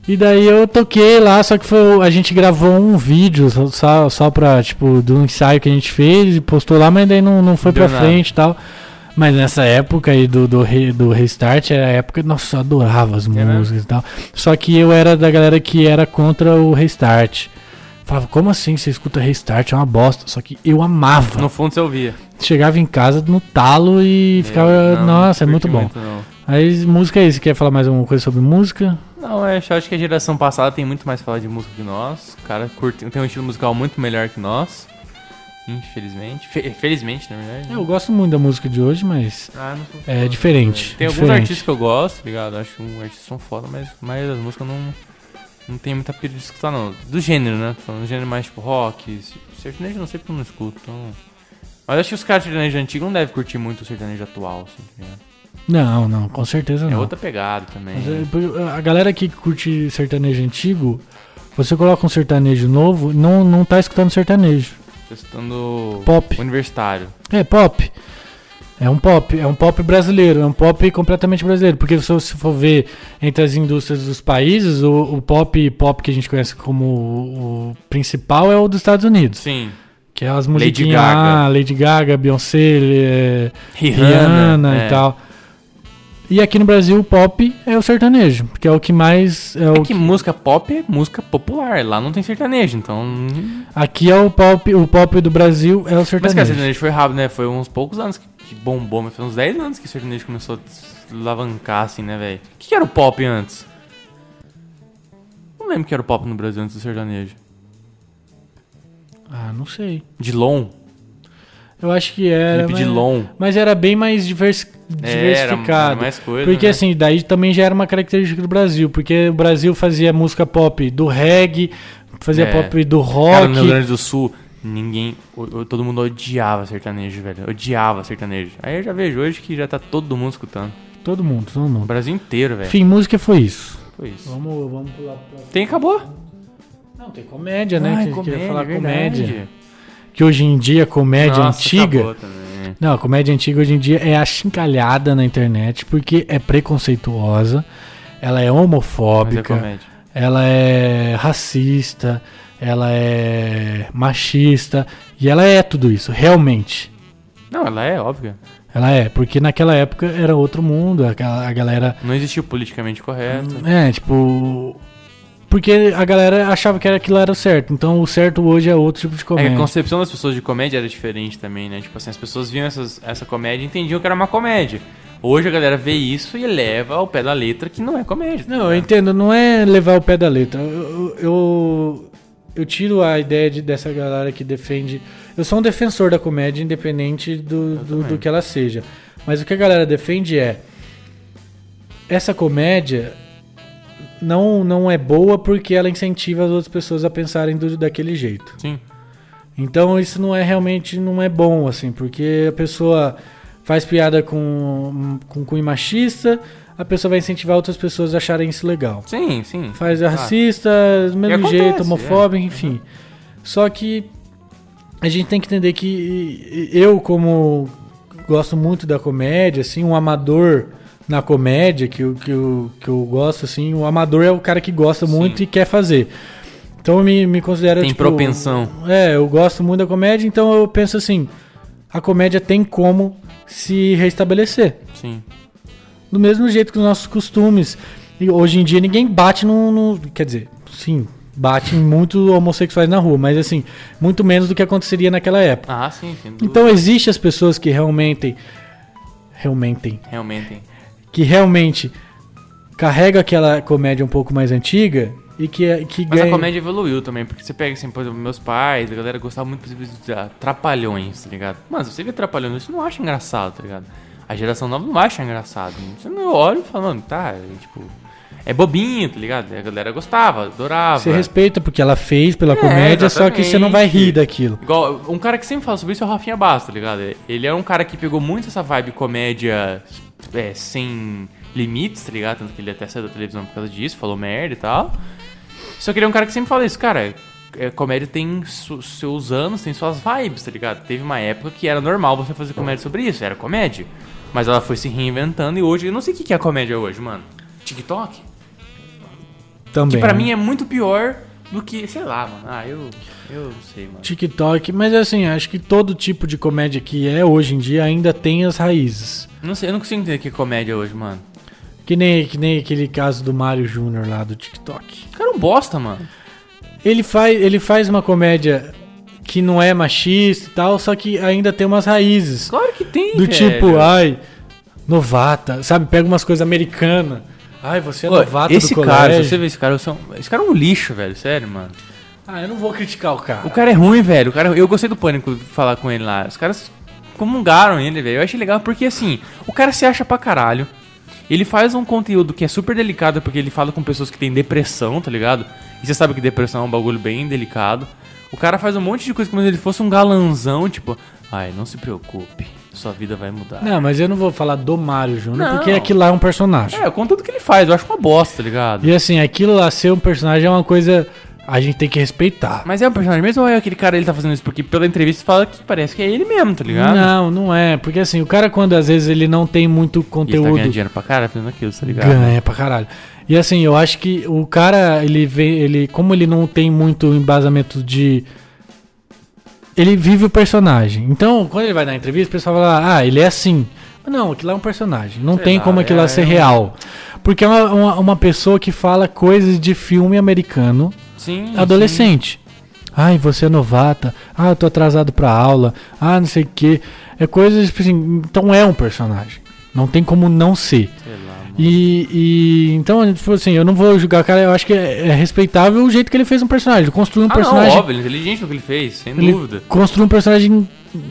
E daí eu toquei lá, só que foi, a gente gravou um vídeo só- só, pra, tipo, do ensaio que a gente fez e postou lá, mas daí não, não foi Não deu pra nada. frente e tal. Mas nessa época aí do, do, re- do Restart, era a época, nossa, eu adorava as mesmo? músicas e tal. Só que eu era da galera que era contra o Restart. Falava, como assim você escuta Restart? É uma bosta. Só que eu amava. No fundo você ouvia. Chegava em casa no talo e ficava, Eu não nossa, é curti muito bom. não. Aí, música aí, você quer falar mais alguma coisa sobre música? Não, é, eu acho que a geração passada tem muito mais falar de música que nós. O cara curte, tem um estilo musical muito melhor que nós. Infelizmente. Fe- felizmente, na verdade. Eu gosto muito da música de hoje, mas Ah, não é falando, diferente. né? Tem alguns diferente. artistas que eu gosto, tá ligado? Acho que um artistas são foda, mas a maioria das músicas não, não tem muita pira de escutar, não. Do gênero, né? Falando do gênero mais tipo rock, sertanejo não sei porque eu não escuto, então. Mas acho que os caras de sertanejo antigo não devem curtir muito o sertanejo atual, assim, tá ligado? Não, não, com certeza É não. outra pegada também. Mas, é, a galera que curte sertanejo antigo, você coloca um sertanejo novo, não, não tá escutando sertanejo. Testando Pop. universitário. É pop. É um pop, é um pop brasileiro, é um pop completamente brasileiro. Porque se você for ver entre as indústrias dos países, o, o pop pop que a gente conhece como o, o principal é o dos Estados Unidos. Sim. Que é as Lady musiquinhas Gaga. Lady Gaga, Beyoncé, é, Rihanna, Rihanna é. e tal. E aqui no Brasil o pop é o sertanejo, porque é o que mais. É É o que música pop é música popular. Lá não tem sertanejo, então. Aqui é o pop, o pop do Brasil é o Mas, sertanejo. cara, sertanejo foi rápido, né? Foi uns poucos anos que, que bombou, mas foi uns 10 anos que o sertanejo começou a alavancar, assim, né, velho? O que, que era o pop antes? Não lembro o que era o pop no Brasil antes do sertanejo. Ah, não sei. Dilon? Eu acho que era. Felipe mas, Dilon. mas era bem mais divers, Era, diversificado. era mais coisa, porque né? assim, daí também já era uma característica do Brasil, porque o Brasil fazia música pop do reggae, fazia É. pop do Cara, no Rio rock. Grande do Sul ninguém. o- o- Todo mundo odiava sertanejo, velho. Odiava sertanejo. Aí eu já vejo hoje que já tá todo mundo escutando. Todo mundo, todo O mundo. Brasil inteiro, velho. Enfim, música foi isso. Foi isso. Vamos, vamos pular pra... Tem, acabou? Não, tem comédia, né? Ai, que, comédia, falar verdade. comédia. Que hoje em dia, comédia Nossa, antiga... também. Não, a comédia antiga hoje em dia é achincalhada na internet porque é preconceituosa, ela é é homofóbica, comédia. ela é racista, ela é machista e ela é tudo isso, realmente. Não, ela é óbvia. Ela é, porque naquela época era outro mundo, a galera. Não existiu politicamente correto. É, tipo. Porque a galera achava que era aquilo era o certo. Então o certo hoje é outro tipo de É comédia. a concepção das pessoas de comédia era diferente também, né? Tipo assim, as pessoas viam essas, essa comédia e entendiam que era uma comédia. Hoje a galera vê isso e leva ao pé da letra que não é comédia. Não, eu ligado? entendo, não é levar o pé da letra. Eu, eu, eu tiro a ideia de, dessa galera que defende. Eu sou um defensor da comédia, independente do, do, do que ela seja. Mas o que a galera defende é. Essa comédia não, não é boa porque ela incentiva as outras pessoas a pensarem do, daquele jeito. Sim. Então isso não é realmente não é bom, assim, porque a pessoa faz piada com, com cunho machista, a pessoa vai incentivar outras pessoas a acharem isso legal. Sim, sim. Faz Ah. racista, do mesmo acontece, jeito, é. homofóbico, enfim. Só que a gente tem que entender que eu, como gosto muito da comédia, assim, um amador na comédia, que eu, que eu, que eu gosto, assim, o amador é o cara que gosta Sim. muito e quer fazer. Então eu me, me considero, Tem tipo, propensão. É, eu gosto muito da comédia, então eu penso assim, a comédia tem como se restabelecer. Sim. Do mesmo jeito que os nossos costumes. E hoje em dia ninguém bate no, no- Quer dizer, sim, bate em muitos homossexuais na rua, mas assim, muito menos do que aconteceria naquela época. Ah, sim, dúvida. Então existem as pessoas que realmente. Realmente. Realmente. Que realmente carrega aquela comédia um pouco mais antiga e que, que Mas ganha. a comédia evoluiu também, porque você pega assim, por exemplo, meus pais, a galera gostava muito, por exemplo, de ah, trapalhões, tá ligado? Mano, se você vê trapalhões, você não acha engraçado, tá ligado? A geração nova não acha engraçado. Você não olha e fala, mano, tá, é, tipo. É bobinho, tá ligado? A galera gostava, adorava. Você respeita porque ela fez pela É, comédia, só que você não vai rir exatamente. daquilo. Igual, um cara que sempre fala sobre isso é o Rafinha Bastos, tá ligado? Ele é um cara que pegou muito essa vibe comédia é, sem limites, tá ligado? Tanto que ele até saiu da televisão por causa disso, falou merda e tal. Só que ele é um cara que sempre fala isso, cara. é, comédia tem seus anos, tem suas vibes, tá ligado? Teve uma época que era normal você fazer comédia sobre isso, era comédia. Mas ela foi se reinventando e hoje, eu não sei o que que é comédia hoje, mano. TikTok? Também. Que pra né? mim é muito pior do que, sei lá, mano. Ah, eu, eu não sei, mano. TikTok, mas assim, acho que todo tipo de comédia que é hoje em dia ainda tem as raízes. Não sei, eu não consigo entender que é comédia hoje, mano. Que nem, que nem aquele caso do Mário Júnior lá do TikTok. O cara é um bosta, mano. Ele faz, ele faz uma comédia que não é machista e tal, só que ainda tem umas raízes. Claro que tem, Do velho. tipo, ai, novata, sabe? Pega umas coisas americanas. Ai, você é Pô, novata esse do cara, colégio. se você vê esse cara, um- esse cara é um lixo, velho, sério, mano. Ah, eu não vou criticar o cara. O cara é ruim, velho. O cara, eu gostei do pânico de falar com ele lá. Os caras comungaram ele, velho. Eu achei legal porque assim, o cara se acha pra caralho. Ele faz um conteúdo que é super delicado porque ele fala com pessoas que têm depressão, tá ligado? E você sabe que depressão é um bagulho bem delicado. O cara faz um monte de coisa como se ele fosse um galanzão, tipo, ai, não se preocupe, sua vida vai mudar. Não, mas eu não vou falar do Mário Júnior, porque aquilo lá é um personagem. É, o conteúdo que ele faz, eu acho uma bosta, tá ligado? E assim, aquilo lá ser um personagem é uma coisa a gente tem que respeitar. Mas é um personagem mesmo ou é aquele cara ele tá fazendo isso? Porque pela entrevista fala que parece que é ele mesmo, tá ligado? Não, não é. Porque assim, o cara quando às vezes ele não tem muito E ele tá conteúdo. ganhando dinheiro pra cara fazendo aquilo, tá ligado? Ganha pra caralho. E assim, eu acho que o cara, ele vem, ele, como ele não tem muito embasamento de. Ele vive o personagem. Então, quando ele vai dar entrevista, o pessoal fala, ah, ele é assim. Mas não, aquilo lá é um personagem. Não Sei tem lá, como aquilo lá é- ser real. Porque é uma, uma, uma pessoa que fala coisas de filme americano Sim. adolescente. Ai, você é novata. Ah, eu tô atrasado pra aula. Ah, não sei o que. É coisas, tipo assim, então é um personagem. Não tem como não ser. sim. Sei lá. E, e então, tipo assim, eu não vou julgar o cara, eu acho que é, é respeitável o jeito que ele fez um personagem. Ele construiu um ah, personagem. não, óbvio, ele é inteligente no que ele fez, sem ele dúvida. construiu um personagem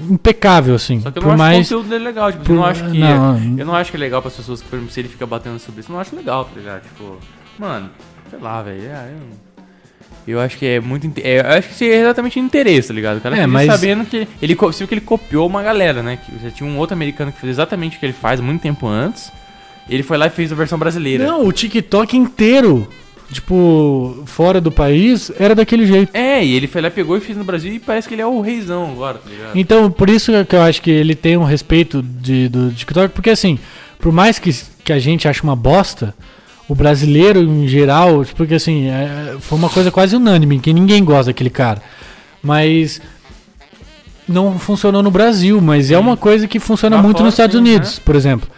impecável, assim. Só que eu por não acho mais. o conteúdo dele legal, tipo, por- eu não acho que. não. Eu não acho que é legal pras pessoas que, por exemplo, se ele fica batendo sobre isso, eu não acho legal, tá ligado? Tipo, mano, sei lá, velho. é, eu- Eu acho que é muito. inte- É, eu acho que isso é exatamente interesse, tá ligado? O cara É, é, mas- sabendo que ele, viu que ele copiou uma galera, né? Que já tinha um outro americano que fez exatamente o que ele faz muito tempo antes. Ele foi lá e fez a versão brasileira. Não, o TikTok inteiro, tipo, fora do país, era daquele jeito. É, e ele foi lá, pegou e fez no Brasil e parece que ele é o reizão agora, tá ligado? Então, por isso que eu acho que ele tem um respeito de, do TikTok, porque assim, por mais que, que a gente ache uma bosta, o brasileiro em geral, porque assim, é- foi uma coisa quase unânime, que ninguém gosta daquele cara. Mas não funcionou no Brasil, mas é uma coisa que funciona muito fora, nos Estados sim, Unidos, por exemplo.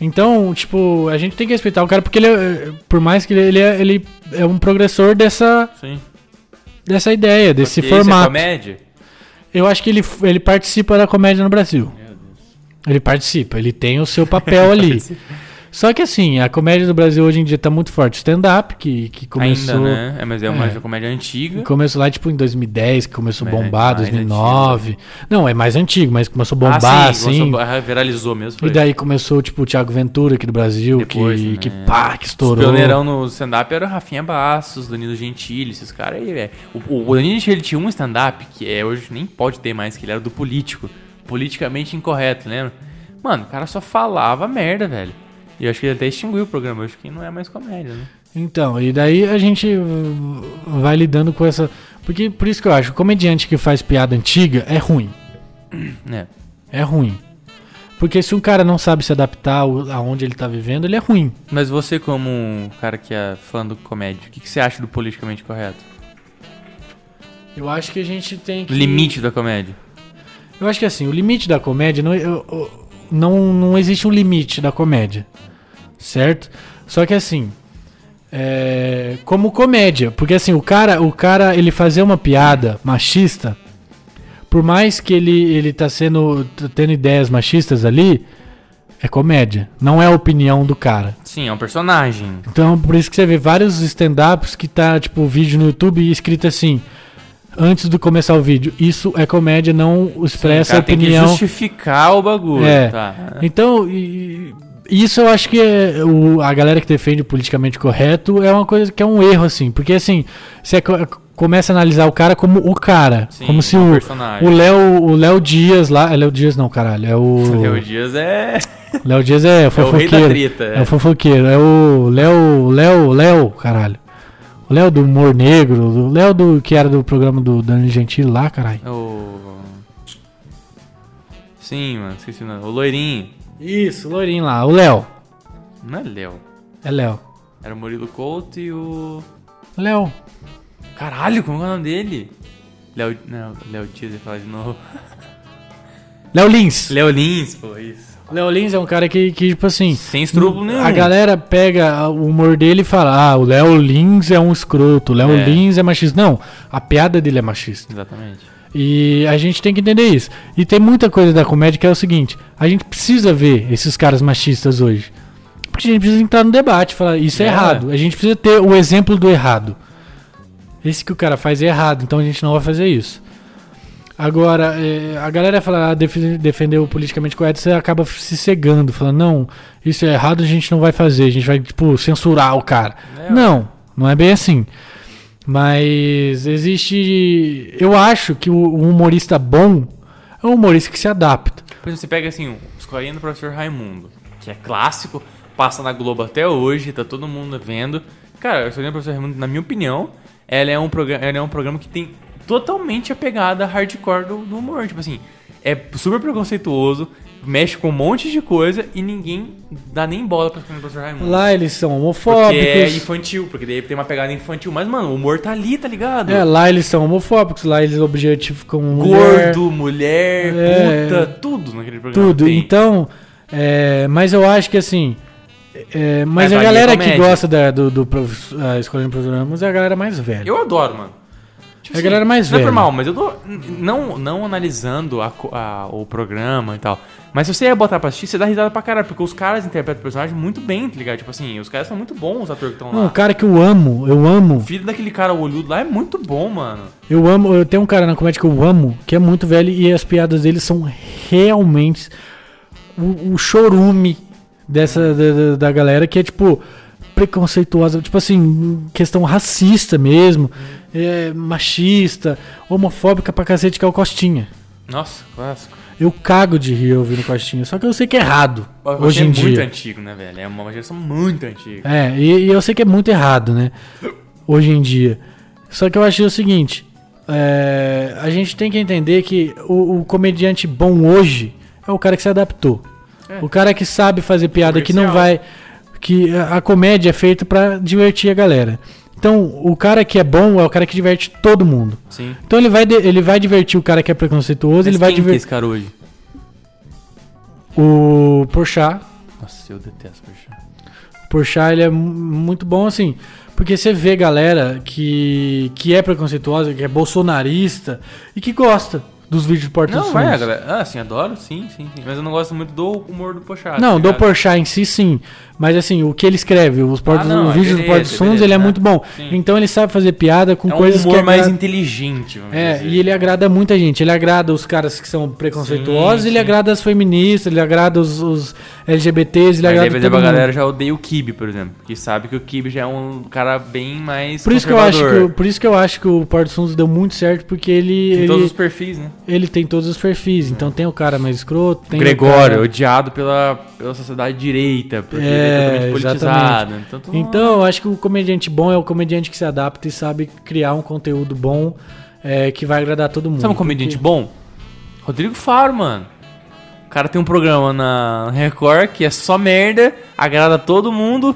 Então, tipo, a gente tem que respeitar o cara, porque ele, é- por mais que ele, ele, é, ele é um progressor dessa, Sim. dessa ideia, desse Porque isso É formato. comédia? Eu acho que ele, ele participa da comédia no Brasil. Meu Deus. Ele participa, ele tem o seu papel ali. Só que assim, a comédia do Brasil hoje em dia tá muito forte. Stand-up, que, que começou. Ainda, né? É, mas é uma É. comédia antiga. Começou lá tipo em 2010, que começou a É, bombar, mais 2009. Não, é mais antigo, mas começou a bombar ah, assim. sim, começou- ah, viralizou mesmo. E daí começou tipo o Thiago Ventura aqui do Brasil, Depois, que, né? que pá, que Os estourou. pioneirão no stand-up era o Rafinha Bastos, Danilo Gentili, esses caras aí, velho. O, o Danilo Gentili tinha um stand-up que é, hoje nem pode ter mais, que ele era do político. Politicamente incorreto, lembra? Mano, o cara só falava merda, velho. E eu acho que ele até extinguiu o programa, eu acho que não é mais comédia, né? Então, e daí a gente vai lidando com essa. Porque por isso que eu acho, o comediante que faz piada antiga é ruim. É. É ruim. Porque se um cara não sabe se adaptar ao- aonde ele tá vivendo, ele é ruim. Mas você, como um cara que é fã do comédia, o que, que você acha do politicamente correto? Eu acho que a gente tem que. Limite da comédia. Eu acho que assim, o limite da comédia não, eu- eu- não, não existe um limite da comédia. Certo? Só que assim. é, como comédia. Porque assim, o cara, o cara, ele fazer uma piada machista. Por mais que ele, ele tá sendo. tá tendo ideias machistas ali. É comédia. Não é a opinião do cara. Sim, é um personagem. Então, por isso que você vê vários stand-ups que tá, tipo, vídeo no YouTube escrito assim, antes de começar o vídeo, isso é comédia, não expressa o a cara tem que opinião. justificar o bagulho. É. Tá. Então, e- isso eu acho que é o, a galera que defende o politicamente correto é uma coisa que é um erro, assim, porque assim, você co- começa a analisar o cara como o cara, Sim, como se é o Léo, o Léo Dias lá, é Léo Dias não, caralho, é o Léo Dias é. Léo Dias é É o rei da fofoqueiro. treta. É o fofoqueiro, é o Léo, Léo, Léo, caralho. O Léo do Humor Negro, o Léo do que era do programa do Dani Gentili lá, caralho. É o. Sim, mano, esqueci o nome. O loirinho. Isso, o loirinho lá, o Léo. Não é Léo. É Léo. Era o Murilo Couto e o. Léo. Caralho, como é o nome dele? Léo. Não, Léo Dias, eu ia falar de novo. Léo Lins. Léo Lins, pô, isso. Léo Lins é um cara que, que tipo assim, Sem estrúpulo nenhum. a galera pega o humor dele e fala: "Ah, o Léo Lins é um escroto, o Léo É. Lins é machista". Não, a piada dele é machista. Exatamente. E a gente tem que entender isso. E tem muita coisa da comédia que é o seguinte: a gente precisa ver esses caras machistas hoje. Porque a gente precisa entrar no debate, falar isso é, É. errado. A gente precisa ter o exemplo do errado. Esse que o cara faz é errado, então a gente não vai fazer isso. Agora, é, a galera fala, ah, defe- defender o politicamente correto, você acaba se cegando, falando, não, isso é errado, a gente não vai fazer, a gente vai, tipo, censurar o cara. É, Não, não é bem assim. Mas existe. Eu acho que o o humorista bom é um humorista que se adapta. Por exemplo, você pega assim, o Escolinha do Professor Raimundo, que é clássico, passa na Globo até hoje, tá todo mundo vendo. Cara, Escolinha do Professor Raimundo, na minha opinião, ela é um, programa, ela é um programa que tem totalmente a pegada hardcore do, do humor. Tipo assim, é super preconceituoso, mexe com um monte de coisa e ninguém dá nem bola pra do Professor Raimundo. Lá eles são porque homofóbicos. é infantil, porque daí tem uma pegada infantil. Mas, mano, o humor tá ali, tá ligado? É, lá eles são homofóbicos, lá eles objetificam mulher, Gordo, mulher, É. puta, tudo naquele programa. tudo. tem. Então, é, mas eu acho que assim. é, mas Mas a é galera que gosta da, do, do prof- a escola de programas é a galera mais velha. Eu adoro, mano. Tipo É a galera mais não é velha. por mal, mas eu n- Não, não analisando a a- o programa e tal. Mas se você ia botar pra assistir, você dá risada pra caralho. Porque os caras interpretam o personagem muito bem, tá ligado? Tipo assim, os caras são muito bons, os atores que estão Não, o lá. cara que eu amo, eu O amo, filho daquele cara olhudo lá é muito bom, mano. eu amo, eu tenho um cara na comédia que eu amo, que é muito velho e as piadas dele são realmente o, o chorume dessa da- da galera que é tipo preconceituosa, tipo assim, questão racista mesmo, é, machista, homofóbica pra cacete, que é o Costinha. Nossa, clássico. Eu cago de rir ouvindo Costinha, só que eu sei que é errado Hoje hoje é em muito dia. antigo, né, velho? É uma geração muito antiga. É, e, e eu sei que é muito errado, né? Hoje em dia. Só que eu achei o seguinte: é, a gente tem que entender que o, o comediante bom hoje é o cara que se adaptou. É. O cara que sabe fazer piada, que não Comercial. vai. Que a comédia é feita pra divertir a galera. Então, o cara que é bom é o cara que diverte todo mundo. Sim. Então ele vai, ele vai divertir o cara que é preconceituoso, ele Mas vai que é divertir esse cara hoje? o Porchat. Nossa, eu detesto Porchat. O Porchat ele é mu- muito bom assim, porque você vê galera que que é preconceituosa, que é bolsonarista e que gosta dos vídeos de Porta dos Não, vai, Fundos. galera. Ah, sim, adoro, sim, sim, sim. Mas eu não gosto muito do humor do Porchat. Não, tá do? Porchat em si, sim. Mas assim, o que ele escreve, os, portos, não, os é vídeos do beleza, Porta dos Fundos, ele é né? muito bom. Sim. Então ele sabe fazer piada com É um coisas humor que mais agrada- inteligente, vamos É, dizer. e ele agrada muita gente. Ele agrada os caras que são preconceituosos, Sim, ele agrada as feministas, ele agrada os, os LGBTs, ele Mas aí, agrada por todo exemplo, a mundo. galera já odeia o Kibe, por exemplo. Que sabe que o Kibe já é um cara bem mais Por isso, que eu acho que, por isso que eu acho que o Porta dos Fundos deu muito certo, porque ele, Tem ele, todos os perfis, né? Ele tem todos os perfis. Então tem o cara mais escroto, tem o Gregório, cara- odiado pela, pela sociedade direita, porque É, ele é totalmente exatamente. politizado. Então, todo Então, eu acho que o comediante bom é o comediante que se adapta e sabe criar um conteúdo bom é, que vai agradar todo mundo. Sabe um comediante Porque- bom? Rodrigo Faro, mano. O cara tem um programa na Record que é só merda, agrada todo mundo.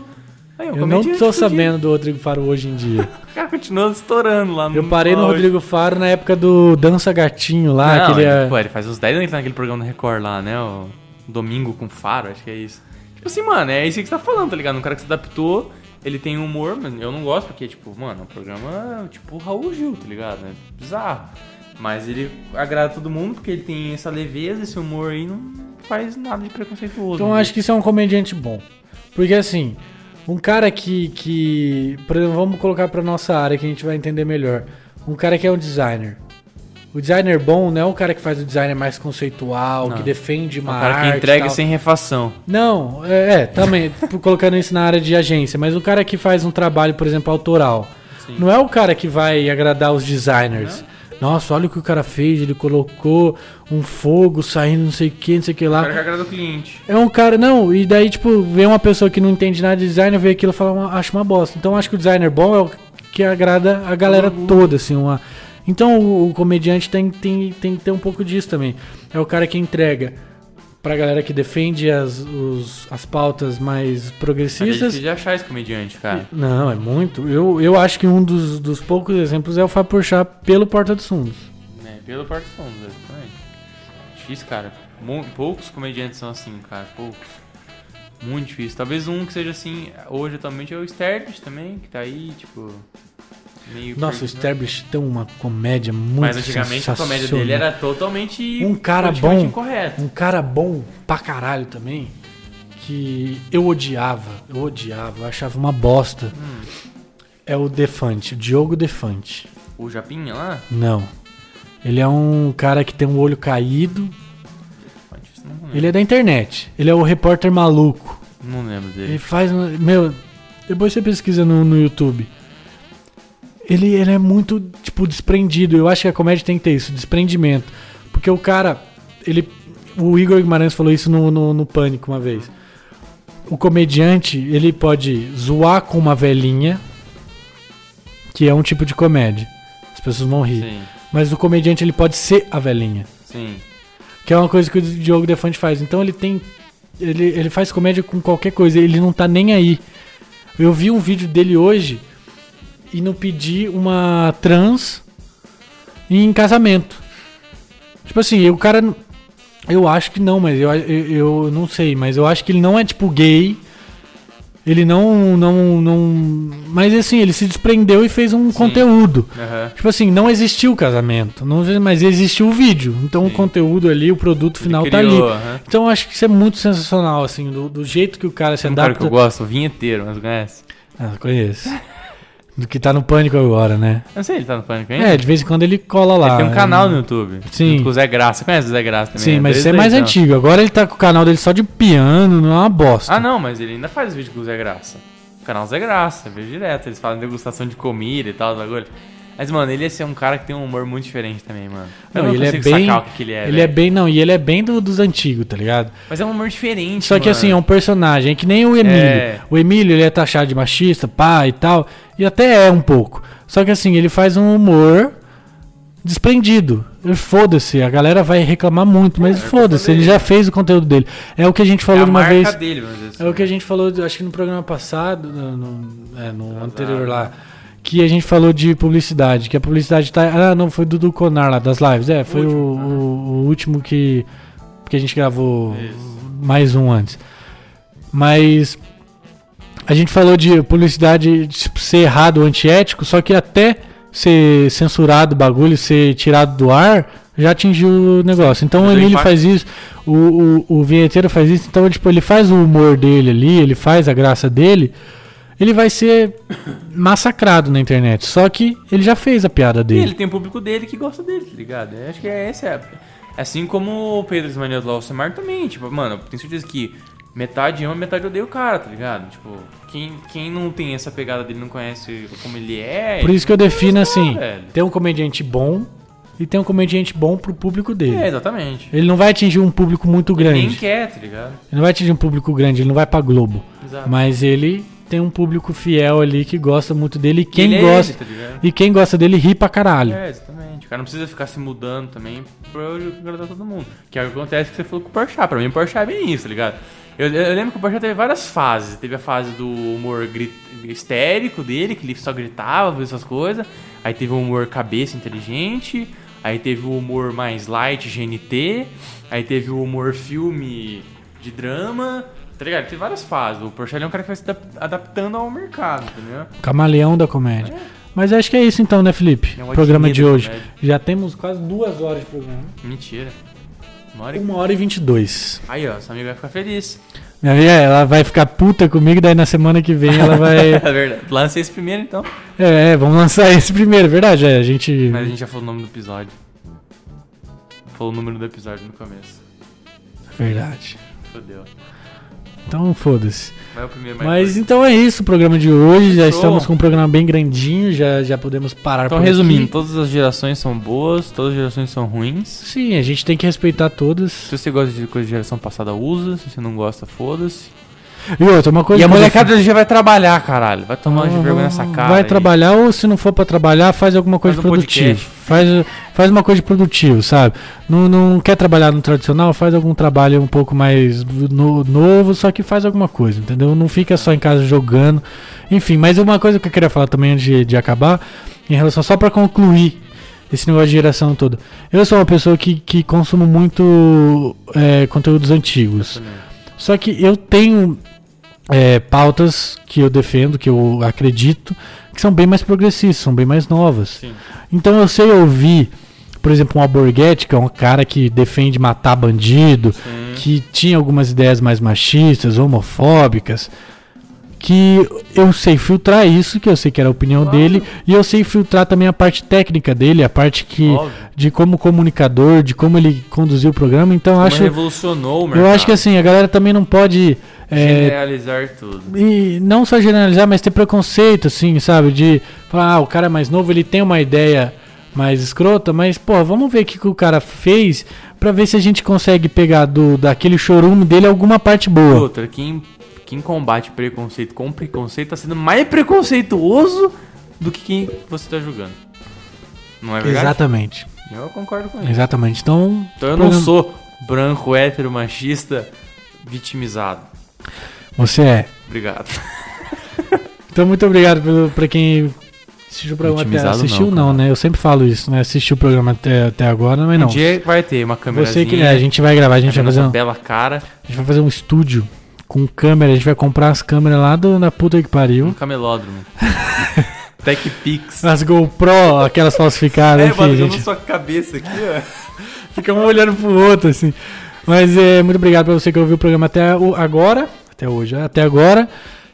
Aí, Eu não tô sabendo do Rodrigo Faro hoje em dia. O cara continua estourando lá no Eu parei no. Rodrigo Faro na época do Dança Gatinho lá, Não, aquele. ele, é- pô, ele faz uns 10 anos que tá naquele programa da Record lá, né? O Domingo com Faro, acho que é isso. Tipo assim, mano, é isso que você tá falando, tá ligado? Um cara que se adaptou, ele tem humor, mas eu não gosto porque, tipo, mano, é um programa tipo Raul Gil, tá ligado? É bizarro. Mas ele agrada todo mundo porque ele tem essa leveza, esse humor aí, não faz nada de preconceituoso. Então eu né? acho que isso é um comediante bom. Porque assim, um cara que. que por exemplo, vamos colocar pra nossa área que a gente vai entender melhor. Um cara que é um designer. O designer bom não é o cara que faz o designer mais conceitual, Não. que defende É uma um cara arte que entrega sem refação. Não, é, é, também, colocando isso na área de agência, mas o cara que faz um trabalho, por exemplo, autoral, Sim. não é o cara que vai agradar os designers. Nossa, olha o que o cara fez, ele colocou um fogo saindo, não sei o que, não sei o que O lá. cara que agrada o cliente. É um cara, não, e daí, tipo, vê uma pessoa que não entende nada de design, vê aquilo e fala, "Ah, acho uma bosta. Então, acho que o designer bom é o que agrada a galera toda, assim, uma... Então, o, o comediante tem, tem, tem que ter um pouco disso também. É o cara que entrega pra galera que defende as, os, as pautas mais é progressistas. difícil de achar esse comediante, cara. Não, é muito. Eu, eu acho que um dos, dos poucos exemplos é o Fábio Porchat pelo Porta dos Fundos. É, pelo Porto Fundos, exatamente. Difícil, cara. Poucos comediantes são assim, cara. Poucos. Muito difícil. Talvez um que seja assim, hoje atualmente é o Sterbich também, que tá aí, tipo. Meio Nossa, o perdido. Sterblich tem uma comédia muito Mas antigamente a comédia dele era totalmente. Um cara bom. incorreto. Um cara bom pra caralho também, que eu odiava, eu odiava, eu achava uma bosta. Hum. É o Defante, o Diogo Defante. O Japinha lá? Não. Ele é um cara que tem um olho caído. Ele é da internet. Ele é o repórter maluco. não lembro Ele dele. faz. uma- Meu, depois você pesquisa no, no YouTube. Ele, ele é muito, tipo, desprendido. Eu acho que a comédia tem que ter isso, desprendimento. Porque o cara. Ele. O Igor Guimarães falou isso no, no, no Pânico uma vez. O comediante, ele pode zoar com uma velhinha, que é um tipo de comédia. As pessoas vão rir. Sim, Mas o comediante, ele pode ser a velhinha. sim. Que é uma coisa que o Diogo Defante faz. Então ele tem. Ele, ele faz comédia com qualquer coisa, ele não tá nem aí. Eu vi um vídeo dele hoje e não pedi uma trans em casamento. Tipo assim, o cara. Eu acho que não, mas eu, eu, eu não sei, mas eu acho que ele não é tipo gay. Ele não. não, não mas assim, ele se desprendeu e fez um Sim. conteúdo. Aham. Tipo assim, não existiu o casamento, não, mas existiu o vídeo. Então o Sim. conteúdo ali, o produto Ele final tá ali. criou, aham. Então eu acho que isso é muito sensacional, assim, do, do jeito que o cara se Tem um cara que adapta. eu gosto, o vinheteiro, mas conhece? Ah, conheço. Do que tá no pânico agora, né? Eu não sei, ele tá no pânico ainda? É, de vez em quando ele cola lá. Ele tem um canal no YouTube. Sim. Com o Zé Graça. Você conhece o Zé Graça também? Sim, né? mas isso é mais então. antigo. Agora ele tá com o canal dele só de piano, não é uma bosta. Ah, não, mas ele ainda faz vídeo com o Zé Graça. Canal Zé Graça, vejo direto. Eles falam degustação de comida e tal, bagulho. Mas, mano, ele ia ser um cara que tem um humor muito diferente também, mano. Eu Não, não, ele é bem. sacar o que, que ele é. ele velho. é bem. Não, e ele é bem do- dos antigos, tá ligado? Mas é um humor diferente, Só que mano. assim, é um personagem, é que nem o Emílio. É. O Emílio, ele é taxado de machista, pá e tal. E até é um pouco. Só que assim, ele faz um humor desprendido. Foda-se, a galera vai reclamar muito, mas É, é foda-se, ele já fez o conteúdo dele. É o que a gente É falou a de uma vez. dele, assim. É o que a gente falou, acho que no programa passado, no, no- é, no anterior lá, que a gente falou de publicidade, que a publicidade tá. Ah, não, foi do Conar lá, das lives. É, foi o, último, o- o último que, que a gente gravou Isso. mais um antes. Mas a gente falou de publicidade tipo, ser errado ou antiético, só que até ser censurado o bagulho, ser tirado do ar, já atingiu o negócio. Então o deu Emílio faz isso, o, o, o vinheteiro faz isso, então tipo, ele faz o humor dele ali, ele faz a graça dele, ele vai ser massacrado na internet. Só que ele já fez a piada E dele. ele tem um público dele que gosta dele, tá ligado? Eu acho que é esse é. Assim como o Pedro Ismael do Alcemar também, tipo, mano, tenho certeza que metade ama, metade odeia o cara, tá ligado? Tipo, quem, quem não tem essa pegada dele, não conhece como ele é. Por isso que eu defino assim, velho. tem um comediante bom e tem um comediante bom pro público dele. É, exatamente. Ele não vai atingir um público muito Ele grande. nem quer, tá ligado? Ele não vai atingir um público grande, ele não vai pra Globo. Exato. Mas ele tem um público fiel ali que gosta muito dele. E quem Ele é gosta. ele, tá? E quem gosta dele ri pra caralho. É, exatamente. O cara não precisa ficar se mudando também pra agradar todo mundo. Que é o que acontece que você falou com o Porchat. Pra mim, o Porchat é bem isso, tá ligado? Eu, eu lembro que o Porchat teve várias fases. Teve a fase do humor gri- histérico dele, que ele só gritava, fazia essas coisas. Aí teve o humor cabeça inteligente. Aí teve o humor mais light, GNT. Aí teve o humor filme de drama. Tá ligado? Teve várias fases. O Porchat é um cara que vai se adap- adaptando ao mercado, entendeu? Camaleão da comédia. Mas acho que é isso então, né, Felipe? É um programa de da hoje. Já temos quase duas horas de programa. Mentira. Uma hora e... Uma hora e vinte e dois. Aí, ó, sua amiga vai ficar feliz. Minha amiga, ela vai ficar puta comigo, daí na semana que vem ela vai. É verdade. Lança esse primeiro, então. é, é, vamos lançar esse primeiro, verdade? É, a gente. Mas a gente já falou o nome do episódio. Falou o número do episódio no começo. Verdade. Fodeu. Então foda-se. Mas curto. então é isso o programa de hoje. Já estamos com um programa bem grandinho, já, já podemos parar Então, resumindo, aqui. todas as gerações são boas, todas as gerações são ruins. Sim, a gente tem que respeitar todas. Se você gosta de coisa de geração passada, usa. Se você não gosta, foda-se. E outra, uma coisa E a molecada já vai trabalhar, caralho. Vai tomar de Aham. vergonha nessa cara. Vai aí. trabalhar ou se não for pra trabalhar, faz alguma coisa Faz um produtiva. podcast. Faz, faz uma coisa de produtivo, sabe? Não, não quer trabalhar no tradicional, faz algum trabalho um pouco mais no- novo, só que faz alguma coisa, entendeu? Não fica só em casa jogando. Enfim, mas uma coisa que eu queria falar também antes de, de acabar, em relação só pra concluir esse negócio de geração toda. Eu sou uma pessoa que, que consumo muito é, conteúdos antigos. Só que eu tenho é, pautas que eu defendo, que eu acredito, que são bem mais progressistas, são bem mais novas. Sim. Então eu sei ouvir, por exemplo, um Alborguete, que é um cara que defende matar bandido, Sim. que tinha algumas ideias mais machistas, homofóbicas, que eu sei filtrar isso, que eu sei que era a opinião Claro. dele, e eu sei filtrar também a parte técnica dele, a parte que Óbvio. de como comunicador, de como ele conduziu o programa. Então Como acho, revolucionou o mercado. eu acho que assim a galera também não pode é, Generalizar tudo. e não só generalizar, mas ter preconceito, assim, sabe? De falar, ah, o cara é mais novo, ele tem uma ideia mais escrota, mas, pô, vamos ver o que, que o cara fez pra ver se a gente consegue pegar do, daquele chorume dele alguma parte boa. Outra, quem, quem combate preconceito com preconceito tá sendo mais preconceituoso do que quem você tá julgando. Não é verdade? Exatamente. Eu concordo com isso. Exatamente. Então, Então eu não programa- sou branco, hétero, machista, vitimizado. você é. Obrigado. Então, muito obrigado pra quem assistiu o programa até Vitimizado não, Assistiu não, cara. né? Eu sempre falo isso, né? Assistiu o programa até, até agora, mas não. Um dia vai ter uma câmera Você que, é, a gente vai gravar, a gente vai fazer um, bela cara, a gente vai fazer um estúdio com câmera, a gente vai comprar as câmeras lá do, da puta que um pariu. camelódromo. TechPix. As GoPro, aquelas falsificadas, É, enfim, bota a na gente sua cabeça aqui, ó. fica um olhando pro outro, assim. Mas é muito obrigado pra você que ouviu o programa até o- agora, até hoje, até agora.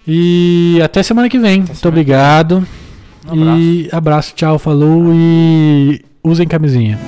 E até semana que vem. Muito obrigado. Um abraço. E abraço, tchau, falou e usem camisinha.